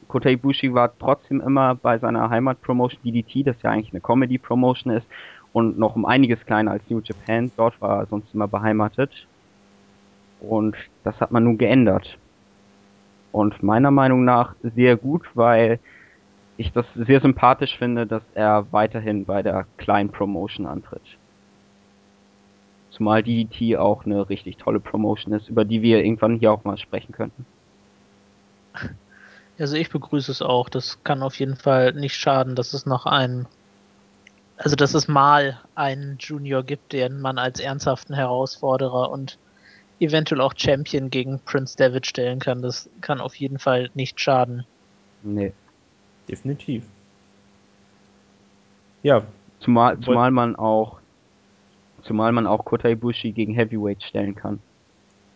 Kota Ibushi war trotzdem immer bei seiner Heimatpromotion DDT, das ja eigentlich eine Comedy-Promotion ist und noch um einiges kleiner als New Japan. Dort war er sonst immer beheimatet. Und das hat man nun geändert. Und meiner Meinung nach sehr gut, weil ich das sehr sympathisch finde, dass er weiterhin bei der kleinen Promotion antritt. Zumal DDT auch eine richtig tolle Promotion ist, über die wir irgendwann hier auch mal sprechen könnten. Also ich begrüße es auch. Das kann auf jeden Fall nicht schaden, dass es noch einen, also dass es mal einen Junior gibt, den man als ernsthaften Herausforderer und eventuell auch Champion gegen Prince David stellen kann. Das kann auf jeden Fall nicht schaden. Nee. Definitiv. Ja. Zumal, zumal man auch zumal man auch Kota Ibushi gegen Heavyweight stellen kann.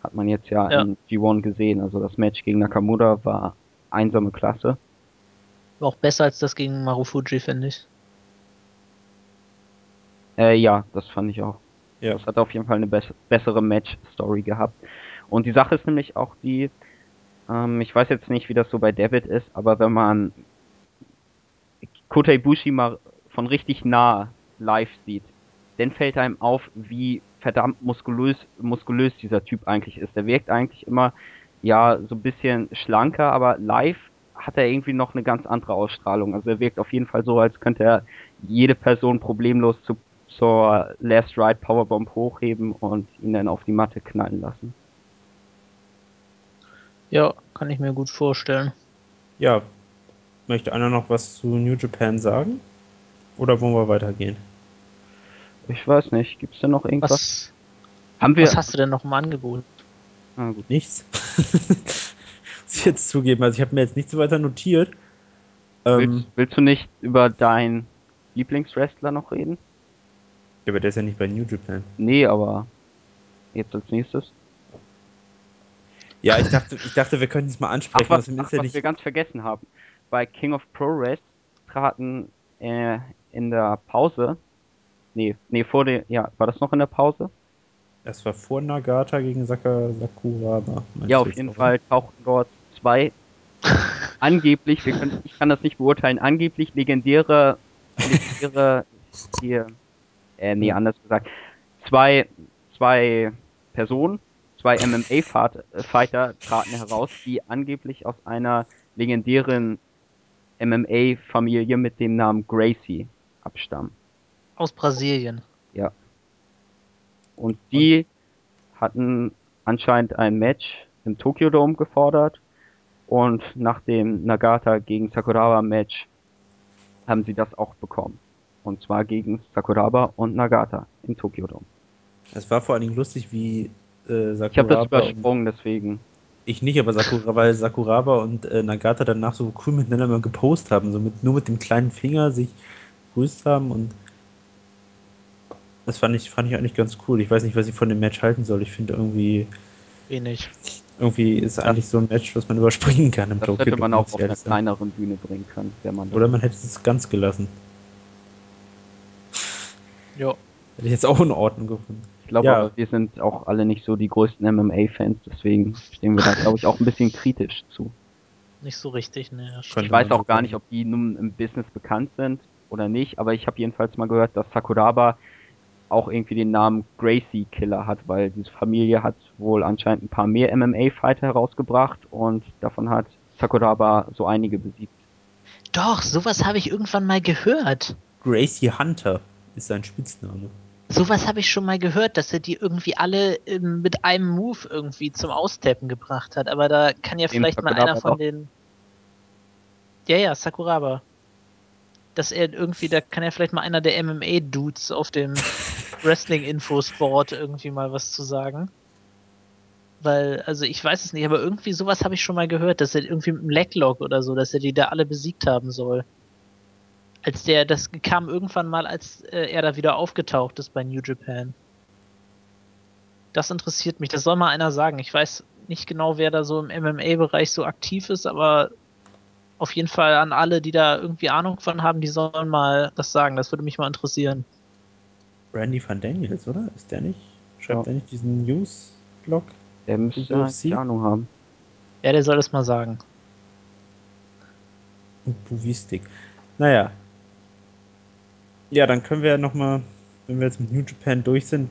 Hat man jetzt ja, ja. in G1 gesehen. Also das Match gegen Nakamura war einsame Klasse. War auch besser als das gegen Marufuji, finde ich. Äh, ja, das fand ich auch. Ja. Das hat auf jeden Fall eine be bessere Match-Story gehabt. Und die Sache ist nämlich auch die, ähm, ich weiß jetzt nicht, wie das so bei David ist, aber wenn man Kota Ibushi mal von richtig nah live sieht, dann fällt einem auf, wie verdammt muskulös, muskulös dieser Typ eigentlich ist. Der wirkt eigentlich immer, ja, so ein bisschen schlanker, aber live hat er irgendwie noch eine ganz andere Ausstrahlung. Also er wirkt auf jeden Fall so, als könnte er jede Person problemlos zu, zur Last Ride Powerbomb hochheben und ihn dann auf die Matte knallen lassen. Ja, kann ich mir gut vorstellen. Ja, Möchte einer noch was zu New Japan sagen? Oder wollen wir weitergehen? Ich weiß nicht. Gibt es denn noch irgendwas? Was, Haben wir, was hast du denn noch im Angebot? Ah, gut. Nichts. Muss ich jetzt zugeben. Also ich habe mir jetzt nichts weiter notiert. Ähm, willst, willst, du nicht über deinen Lieblingswrestler noch reden? Ja, aber der ist ja nicht bei New Japan. Nee, aber jetzt als nächstes. Ja, ich dachte, ich dachte, wir könnten es mal ansprechen. Ach, was, ach, ja was wir ganz vergessen haben bei King of ProRes traten äh, in der Pause, nee, nee, vor der, ja, war das noch in der Pause? Das war vor Nagata gegen Saka Sakuraba. Ja, auf jeden auch? Fall tauchten dort zwei angeblich, wir können, ich kann das nicht beurteilen, angeblich legendäre, legendäre hier, äh, nee, Ja. anders gesagt, zwei, zwei Personen, zwei MMA-Fighter traten heraus, die angeblich aus einer legendären MMA-Familie mit dem Namen Gracie abstammen. Aus Brasilien. Ja. Und die hatten anscheinend ein Match im Tokyo Dome gefordert und nach dem Nagata gegen Sakuraba Match haben sie das auch bekommen. Und zwar gegen Sakuraba und Nagata im Tokyo Dome. Es war vor allen Dingen lustig, wie äh, Ich habe das Sakuraba und, übersprungen, deswegen. ich nicht, aber Sakuraba, weil Sakuraba und äh, Nagata danach so cool miteinander mal gepostet haben, so mit, nur mit dem kleinen Finger sich grüßt haben und das fand ich, fand ich eigentlich ganz cool. Ich weiß nicht, was ich von dem Match halten soll. Ich finde irgendwie, Wenig. irgendwie ist eigentlich so ein Match, was man überspringen kann im Das Tokyo hätte man auch auf einer kleineren Bühne bringen können, wenn man Oder man hätte es ganz gelassen. Ja. Hätte ich jetzt auch in Ordnung gefunden. Ich glaube Ja. wir sind auch alle nicht so die größten MMA-Fans, deswegen stehen wir da, glaube ich, auch ein bisschen kritisch zu. Nicht so richtig, ne. ja, Ich weiß auch gar nicht, ob die nun im Business bekannt sind oder nicht, aber ich habe jedenfalls mal gehört, dass Sakuraba auch irgendwie den Namen Gracie Killer hat, weil diese Familie hat wohl anscheinend ein paar mehr MMA-Fighter herausgebracht und davon hat Sakuraba so einige besiegt. Doch, sowas habe ich irgendwann mal gehört. Gracie Hunter ist sein Spitzname. Sowas habe ich schon mal gehört, dass er die irgendwie alle ähm, mit einem Move irgendwie zum Austappen gebracht hat. Aber da kann ja Den vielleicht mal einer von doch. den. Ja, ja, Sakuraba. Dass er irgendwie, da kann ja vielleicht mal einer der MMA-Dudes auf dem Wrestling-Infosport irgendwie mal was zu sagen. Weil, also ich weiß es nicht, aber irgendwie sowas habe ich schon mal gehört, dass er irgendwie mit dem Leglock oder so, dass er die da alle besiegt haben soll. Als der, das kam irgendwann mal, als äh, er da wieder aufgetaucht ist bei New Japan. Das interessiert mich, das soll mal einer sagen. Ich weiß nicht genau, wer da so im MMA-Bereich so aktiv ist, aber auf jeden Fall an alle, die da irgendwie Ahnung von haben, die sollen mal das sagen. Das würde mich mal interessieren. Randy Van Daniels, oder? Ist der nicht? Schreibt Ja. der nicht diesen News-Blog? Der müsste UFC? Ahnung haben. Ja, der soll das mal sagen. Und Buvistik. Naja. Ja, dann können wir ja nochmal, wenn wir jetzt mit New Japan durch sind,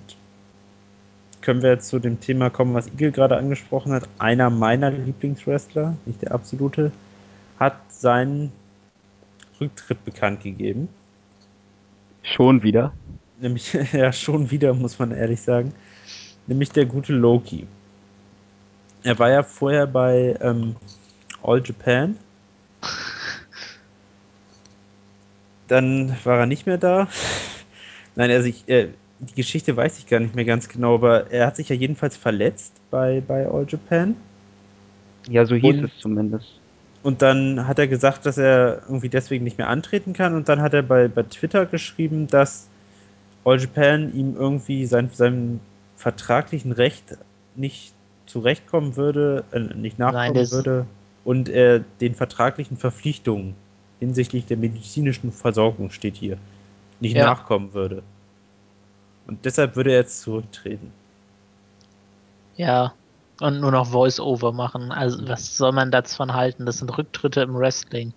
können wir jetzt zu dem Thema kommen, was Igel gerade angesprochen hat. Einer meiner Lieblingswrestler, nicht der absolute, hat seinen Rücktritt bekannt gegeben. Schon wieder. Nämlich, ja, schon wieder, muss man ehrlich sagen. Nämlich der gute Loki. Er war ja vorher bei ähm, All Japan. Dann war er nicht mehr da. Nein, also ich, äh, die Geschichte weiß ich gar nicht mehr ganz genau, aber er hat sich ja jedenfalls verletzt bei, bei All Japan. Ja, so hieß Und- es zumindest. Und dann hat er gesagt, dass er irgendwie deswegen nicht mehr antreten kann. Und dann hat er bei, bei Twitter geschrieben, dass All Japan ihm irgendwie sein, seinem vertraglichen Recht nicht zurechtkommen würde, äh, nicht nachkommen das- würde und er den vertraglichen Verpflichtungen hinsichtlich der medizinischen Versorgung steht hier, nicht Ja. nachkommen würde. Und deshalb würde er jetzt zurücktreten. Ja. Und nur noch Voice-Over machen. Also, was soll man davon halten? Das sind Rücktritte im Wrestling.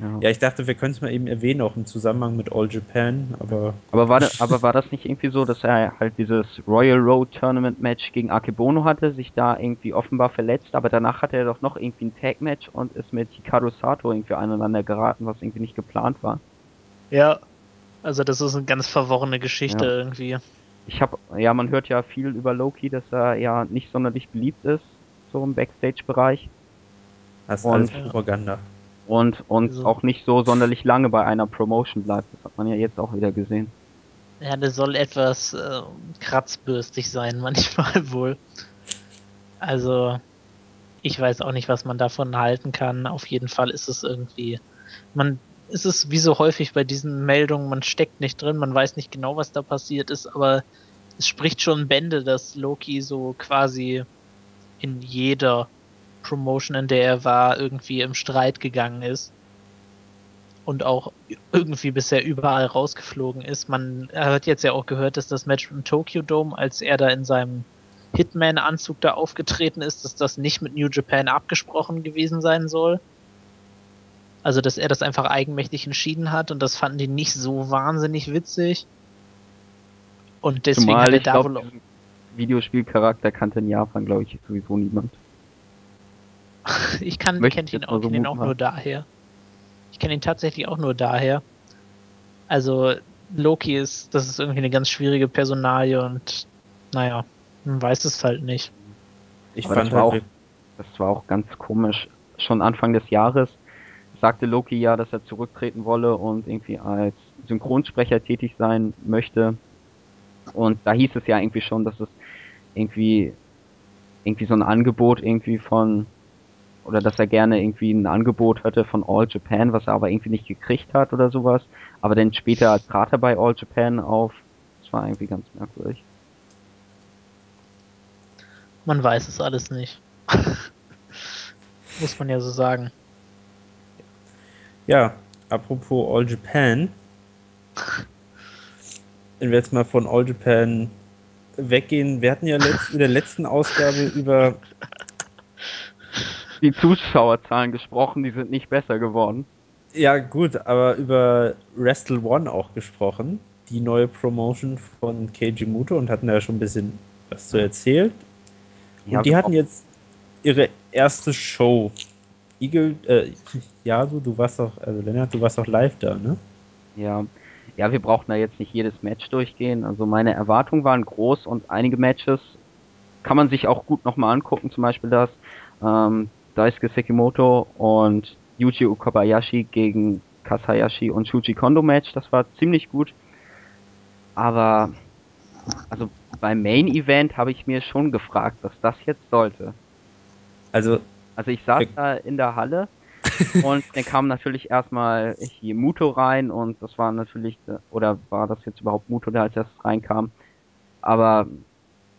Ja. Ja, ich dachte, wir können es mal eben erwähnen, auch im Zusammenhang mit All Japan, aber Aber war, da- aber war das nicht irgendwie so, dass er halt dieses Royal Road Tournament Match gegen Akebono hatte, sich da irgendwie offenbar verletzt, aber danach hatte er doch noch irgendwie ein Tag Match und ist mit Hikaru Sato irgendwie aneinander geraten, was irgendwie nicht geplant war. Ja. Also, das ist eine ganz verworrene Geschichte Ja. irgendwie. Ich habe, ja, man hört ja viel über Loki, dass er ja nicht sonderlich beliebt ist, so im Backstage-Bereich das ist Und- alles Ja. Propaganda. Und, und Also- auch nicht so sonderlich lange bei einer Promotion bleibt. Das hat man ja jetzt auch wieder gesehen. Ja, der soll etwas äh, kratzbürstig sein, manchmal wohl. Also, ich weiß auch nicht, was man davon halten kann. Auf jeden Fall ist es irgendwie, man, ist es wie so häufig bei diesen Meldungen, man steckt nicht drin, man weiß nicht genau, was da passiert ist, aber es spricht schon Bände, dass Loki so quasi in jeder Promotion, in der er war, irgendwie im Streit gegangen ist. und auch irgendwie bisher überall rausgeflogen ist. Man hat jetzt ja auch gehört, dass das Match im Tokyo Dome, als er da in seinem Hitman-Anzug da aufgetreten ist, dass das nicht mit New Japan abgesprochen gewesen sein soll. Also, dass er das einfach eigenmächtig entschieden hat und das fanden die nicht so wahnsinnig witzig. Und deswegen Zumal hat er da glaub, wohl auch. Videospielcharakter kannte in Japan, glaube ich, sowieso niemand. Ich kann, Möchte kenn ich ihn auch, so kenn ihn auch nur daher. Ich kenne ihn tatsächlich auch nur daher. Also Loki ist, das ist irgendwie eine ganz schwierige Personalie und naja, man weiß es halt nicht. Ich Aber fand das war auch- Das war auch ganz komisch. Schon Anfang des Jahres sagte Loki ja, dass er zurücktreten wolle und irgendwie als Synchronsprecher tätig sein möchte. Und da hieß es ja irgendwie schon, dass es irgendwie irgendwie so ein Angebot irgendwie von oder dass er gerne irgendwie ein Angebot hatte von All Japan, was er aber irgendwie nicht gekriegt hat oder sowas. Aber dann später trat er bei All Japan auf. Das war irgendwie ganz merkwürdig. Man weiß es alles nicht. Muss man ja so sagen. ja, apropos All Japan. Wenn wir jetzt mal von All Japan weggehen, wir hatten ja letzt, in der letzten Ausgabe über Die Zuschauerzahlen gesprochen, die sind nicht besser geworden. Ja, gut, aber über Wrestle One auch gesprochen. Die neue Promotion von Keiji Muto und hatten da schon ein bisschen was zu erzählt. Und Ja, die hatten jetzt ihre erste Show. Eagle, äh, ja, du, du warst doch, also Lennart, du warst doch live da, ne? Ja, ja, wir brauchen da jetzt nicht jedes Match durchgehen. Also meine Erwartungen waren groß und einige Matches kann man sich auch gut nochmal angucken. Zum Beispiel das ähm, Daisuke Sekimoto und Yuji Okabayashi gegen Kasayashi und Shuji Kondo Match. Das war ziemlich gut. Aber also beim Main Event habe ich mir schon gefragt, was das jetzt sollte. Also, Also ich saß da in der Halle und dann kam natürlich erstmal hier Muto rein und das war natürlich, oder war das jetzt überhaupt Muto, der als erstes reinkam? Aber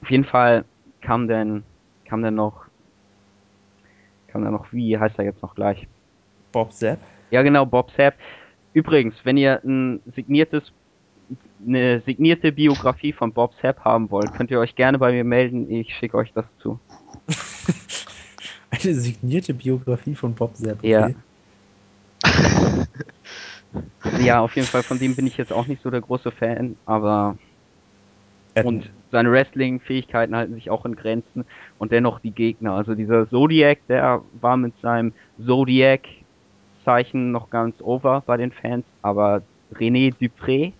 auf jeden Fall kam dann, kam dann noch, kam dann noch, wie heißt er jetzt noch gleich? Bob Zapp. Ja genau, Bob Sapp. Übrigens, wenn ihr ein signiertes, eine signierte Biografie von Bob Sapp haben wollt, könnt ihr euch gerne bei mir melden, ich schicke euch das zu. Eine signierte Biografie von Bob Zapp. Okay. Ja. Ja, auf jeden Fall, von dem bin ich jetzt auch nicht so der große Fan, aber Er und seine Wrestling-Fähigkeiten halten sich auch in Grenzen und dennoch die Gegner. Also dieser Zodiac, der war mit seinem Zodiac-Zeichen noch ganz over bei den Fans, aber René Dupré,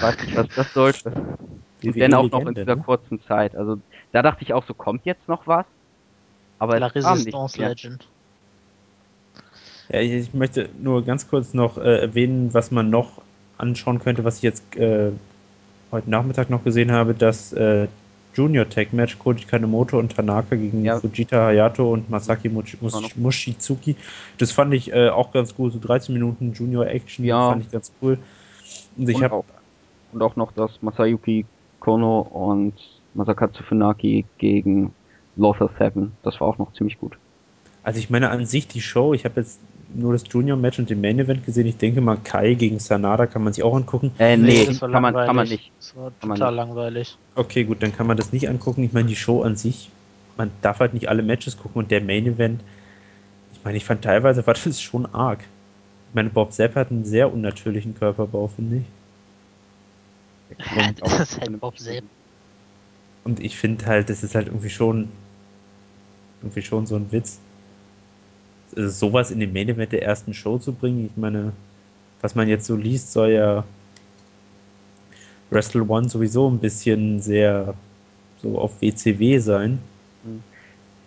weiß nicht, was das sollte. Und dann auch noch in dieser ne? kurzen Zeit. Also da dachte ich auch so, kommt jetzt noch was? Aber La es kam nicht Resistance. Legend. Ja, ich, ich möchte nur ganz kurz noch äh, erwähnen, was man noch anschauen könnte, was ich jetzt äh, heute Nachmittag noch gesehen habe, das äh, Junior Tag Match Koji Kanemoto und Tanaka gegen Ja. Fujita Hayato und Masaki Mushi, Mushizuki. Das fand ich äh, auch ganz gut, so 13 Minuten Junior Action, Ja. fand ich ganz cool. Und ich und, auch, und auch noch das Masayuki Kono und Masakatsu Funaki gegen Lothar Seven. Das war auch noch ziemlich gut. Also ich meine an sich die Show, ich habe jetzt nur das Junior-Match und den Main-Event gesehen. Ich denke mal, Kai gegen Sanada kann man sich auch angucken. Äh, nee, das war kann, man, kann man nicht. Das war Kann man total langweilig. Okay, gut, dann kann man das nicht angucken. Ich meine, die Show an sich, man darf halt nicht alle Matches gucken und der Main-Event, ich meine, ich fand teilweise war das schon arg. Ich meine, Bob Zapp hat einen sehr unnatürlichen Körperbau, finde ich. Ja, Und das ist halt Bob Zapp. Und ich finde halt, das ist halt irgendwie schon irgendwie schon so ein Witz. Also sowas in den Main Event der ersten Show zu bringen, ich meine, was man jetzt so liest, soll ja Wrestle One sowieso ein bisschen sehr so auf WCW sein. Mhm.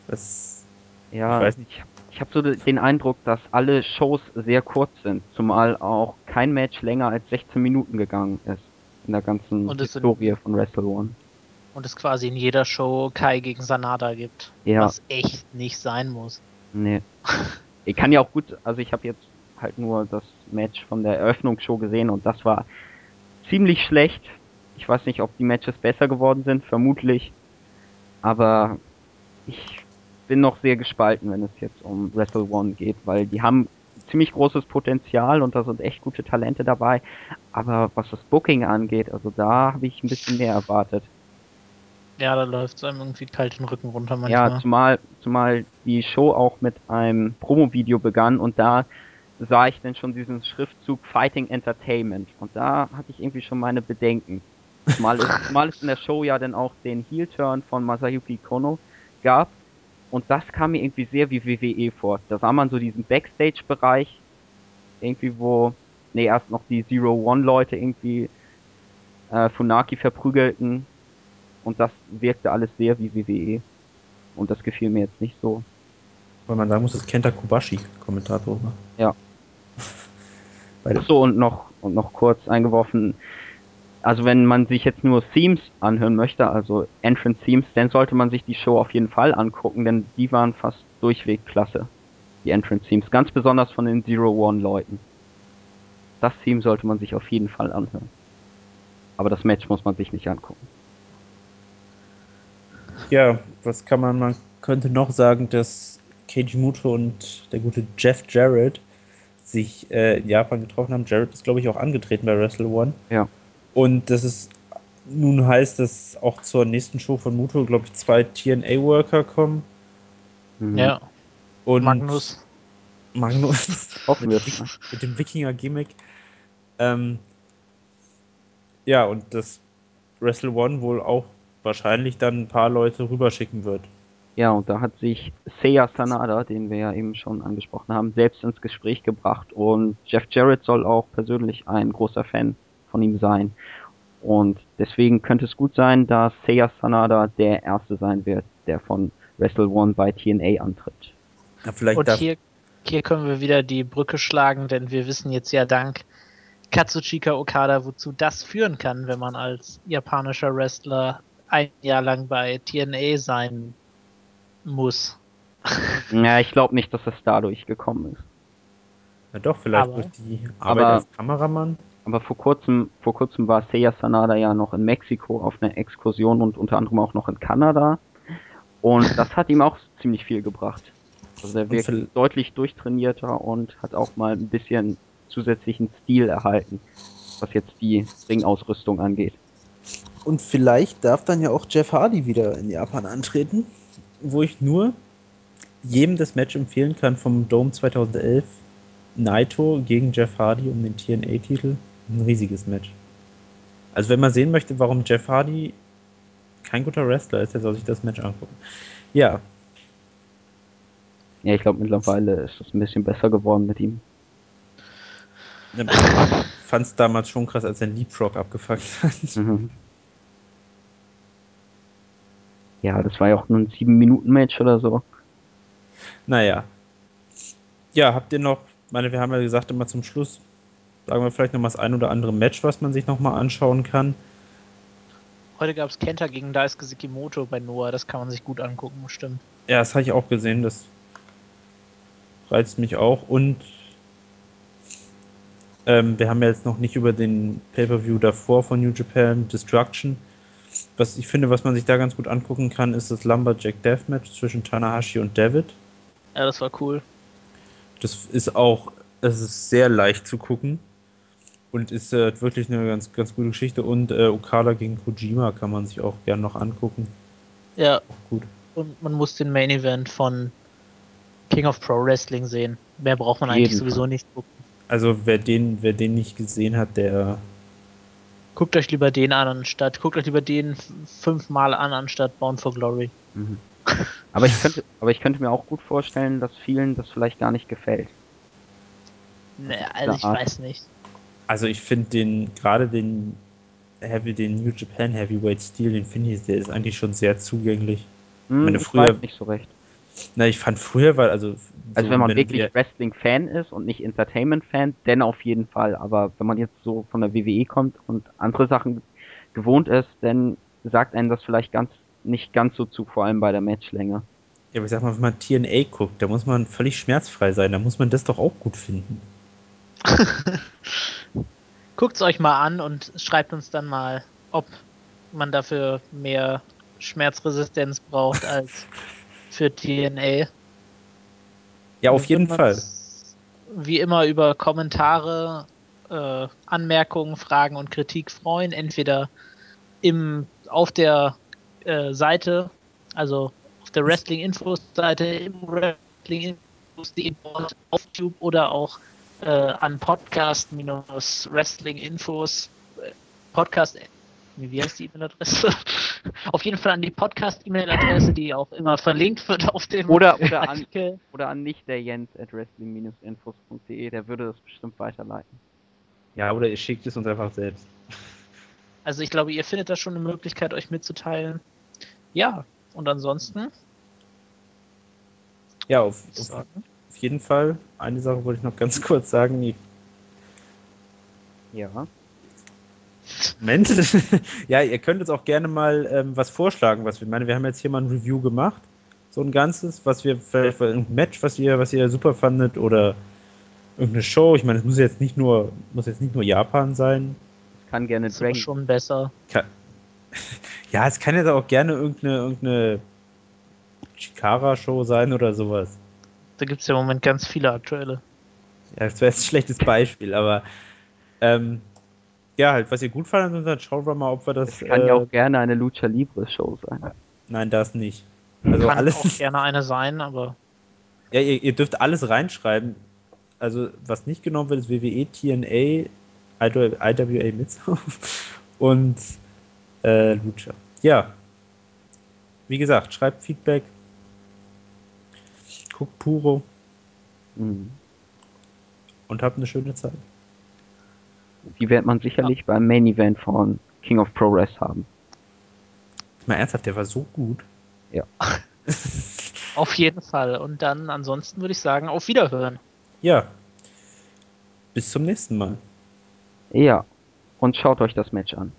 Das, Ja, ich weiß nicht. ich, habe so de- den Eindruck, dass alle Shows sehr kurz sind, zumal auch kein Match länger als 16 Minuten gegangen ist in der ganzen Historie von Wrestle One. Und es quasi in jeder Show Kai gegen Sanada gibt. Ja. Was echt nicht sein muss. Nee. Ich kann ja auch gut, also ich habe jetzt halt nur das Match von der Eröffnungsshow gesehen und das war ziemlich schlecht. Ich weiß nicht, ob die Matches besser geworden sind, vermutlich. Aber ich bin noch sehr gespalten, wenn es jetzt um Wrestle One geht, weil die haben ziemlich großes Potenzial und da sind echt gute Talente dabei. Aber was das Booking angeht, also da habe ich ein bisschen mehr erwartet. Ja, da läuft es einem irgendwie kalt den Rücken runter manchmal. Ja, zumal, zumal die Show auch mit einem Promo-Video begann und da sah ich dann schon diesen Schriftzug Fighting Entertainment und da hatte ich irgendwie schon meine Bedenken. Zumal es, zumal es in der Show ja dann auch den Heel-Turn von Masayuki Kono gab und das kam mir irgendwie sehr wie WWE vor. Da sah man so diesen Backstage-Bereich, irgendwie wo, nee, erst noch die Zero-One-Leute irgendwie äh, Funaki verprügelten und das wirkte alles sehr wie WWE. Und das gefiel mir jetzt nicht so. Weil man sagen muss, dass Kenta Kobashi Kommentator war. Ja. Beide. So und noch und noch kurz eingeworfen. Also wenn man sich jetzt nur Themes anhören möchte, also Entrance Themes, dann sollte man sich die Show auf jeden Fall angucken, denn die waren fast durchweg klasse. Die Entrance Themes, ganz besonders von den Zero One Leuten. Das Theme sollte man sich auf jeden Fall anhören. Aber das Match muss man sich nicht angucken. Ja, was kann man, man könnte noch sagen, dass Keiji Muto und der gute Jeff Jarrett sich äh, in Japan getroffen haben. Jarrett ist, glaube ich, auch angetreten bei Wrestle One. Ja. Und das ist nun heißt, dass auch zur nächsten Show von Muto, glaube ich, zwei TNA-Worker kommen. Mhm. Ja, Und Magnus. Magnus. Hoffen wir mit, es. Ne? mit dem Wikinger-Gimmick. Ähm, ja, und das Wrestle One wohl auch wahrscheinlich dann ein paar Leute rüberschicken wird. Ja, und da hat sich Seiya Sanada, den wir ja eben schon angesprochen haben, selbst ins Gespräch gebracht. Und Jeff Jarrett soll auch persönlich ein großer Fan von ihm sein. Und deswegen könnte es gut sein, dass Seiya Sanada der Erste sein wird, der von Wrestle One bei TNA antritt. Ja, vielleicht Und hier, hier können wir wieder die Brücke schlagen, denn wir wissen jetzt ja dank Katsuchika Okada, wozu das führen kann, wenn man als japanischer Wrestler ein Jahr lang bei TNA sein muss. Ja, ich glaube nicht, dass es dadurch gekommen ist. ja doch, vielleicht Aber- durch die Arbeit Aber- als Kameramann. Aber vor kurzem, vor kurzem war Seiya Sanada ja noch in Mexiko auf einer Exkursion und unter anderem auch noch in Kanada. Und das hat ihm auch ziemlich viel gebracht. Also der Und wirkt deutlich durchtrainierter und hat auch mal ein bisschen zusätzlichen Stil erhalten, was jetzt die Ringausrüstung angeht. Und vielleicht darf dann ja auch Jeff Hardy wieder in Japan antreten, wo ich nur jedem das Match empfehlen kann vom Dome 2011. Naito gegen Jeff Hardy um den TNA-Titel. Ein riesiges Match. Also wenn man sehen möchte, warum Jeff Hardy kein guter Wrestler ist, der soll sich das Match angucken. Ja, Ja, ich glaube mittlerweile ist es ein bisschen besser geworden mit ihm. fand es damals schon krass, als er einen Leapfrog abgefuckt hat. Mhm. Ja, das war ja auch nur ein 7-Minuten-Match oder so. Naja. Ja, habt ihr noch, meine, wir haben ja gesagt, immer zum Schluss, sagen wir vielleicht noch mal das ein oder andere Match, was man sich noch mal anschauen kann. Heute gab es Kenta gegen Daisuke Sekimoto bei Noah, das kann man sich gut angucken, bestimmt. Ja, das habe ich auch gesehen, das reizt mich auch. Und ähm, wir haben ja jetzt noch nicht über den Pay-Per-View davor von New Japan, Destruction. Was ich finde, was man sich da ganz gut angucken kann, ist das Lumberjack Deathmatch zwischen Tanahashi und David. Ja, das war cool. Das ist auch, es ist sehr leicht zu gucken und ist äh, wirklich eine ganz, ganz gute Geschichte. Und äh, Okada gegen Kojima kann man sich auch gern noch angucken. Ja, Gut. und man muss den Main Event von King of Pro Wrestling sehen. Mehr braucht man eigentlich jeden sowieso Fall. nicht gucken. Also wer den, wer den nicht gesehen hat, der Guckt euch lieber den an, anstatt, guckt euch lieber den fünfmal an, anstatt Bound for Glory. Mhm. Aber ich könnte, aber ich könnte mir auch gut vorstellen, dass vielen das vielleicht gar nicht gefällt. Naja, ist also ich Art. weiß nicht. Also ich finde den, gerade den Heavy, den New Japan Heavyweight Stil, den finde ich, der ist eigentlich schon sehr zugänglich. Hm, meine, ich früher- weiß nicht so recht. Na, ich fand früher, weil, also. Also so, wenn man wirklich Wrestling-Fan ist und nicht Entertainment-Fan, dann auf jeden Fall. Aber wenn man jetzt so von der WWE kommt und andere Sachen gewohnt ist, dann sagt einem das vielleicht ganz nicht ganz so zu, vor allem bei der Matchlänge. Ja, aber ich sag mal, wenn man TNA guckt, da muss man völlig schmerzfrei sein, da muss man das doch auch gut finden. Guckt's euch mal an und schreibt uns dann mal, ob man dafür mehr Schmerzresistenz braucht als für TNA. Ja, auf jeden Fall. wie immer über Kommentare, äh, Anmerkungen, Fragen und Kritik freuen. Entweder im, auf der äh, Seite, also auf der Wrestling Infos Seite, im Wrestling Infos auf YouTube oder auch äh, an Podcast-Wrestling Infos äh, Podcast wie heißt die E-Mail-Adresse? auf jeden Fall an die Podcast-E-Mail-Adresse, die auch immer verlinkt wird auf dem oder, oder Artikel. An, oder an nicht der Jens at wrestling-infos.de, der würde das bestimmt weiterleiten. Ja, oder ihr schickt es uns einfach selbst. Also ich glaube, ihr findet da schon eine Möglichkeit, euch mitzuteilen. Ja, und ansonsten? Ja, auf, auf, auf jeden Fall. Eine Sache wollte ich noch ganz kurz sagen. Ja. Moment. ja, ihr könnt uns auch gerne mal ähm, was vorschlagen, was wir meine. Wir haben jetzt hier mal ein Review gemacht. So ein ganzes, was wir vielleicht ein Match, was ihr, was ihr super fandet oder irgendeine Show. Ich meine, es muss jetzt nicht nur, muss jetzt nicht nur Japan sein. Kann gerne Dragon. schon besser. Kann, ja, es kann jetzt auch gerne irgendeine, irgendeine Chikara-Show sein oder sowas. Da gibt es ja im Moment ganz viele aktuelle. Ja, das wäre jetzt ein schlechtes Beispiel, aber ähm, ja, halt, was ihr gut fandet, dann schauen wir mal, ob wir das. Es kann äh, ja auch gerne eine Lucha Libre Show sein. Nein, das nicht. Also kann alles auch gerne eine sein, aber. Ja, ihr, ihr, dürft alles reinschreiben. Also, was nicht genommen wird, ist WWE, TNA, IWA Mid und äh, Lucha. Ja. Wie gesagt, schreibt Feedback. Guckt Puro. Mhm. Und habt eine schöne Zeit. Die wird man sicherlich ja. beim Main Event von King of Pro Progress haben. Mal ernsthaft, der war so gut. Ja. auf jeden Fall. Und dann ansonsten würde ich sagen, auf Wiederhören. Ja. Bis zum nächsten Mal. Ja. Und schaut euch das Match an.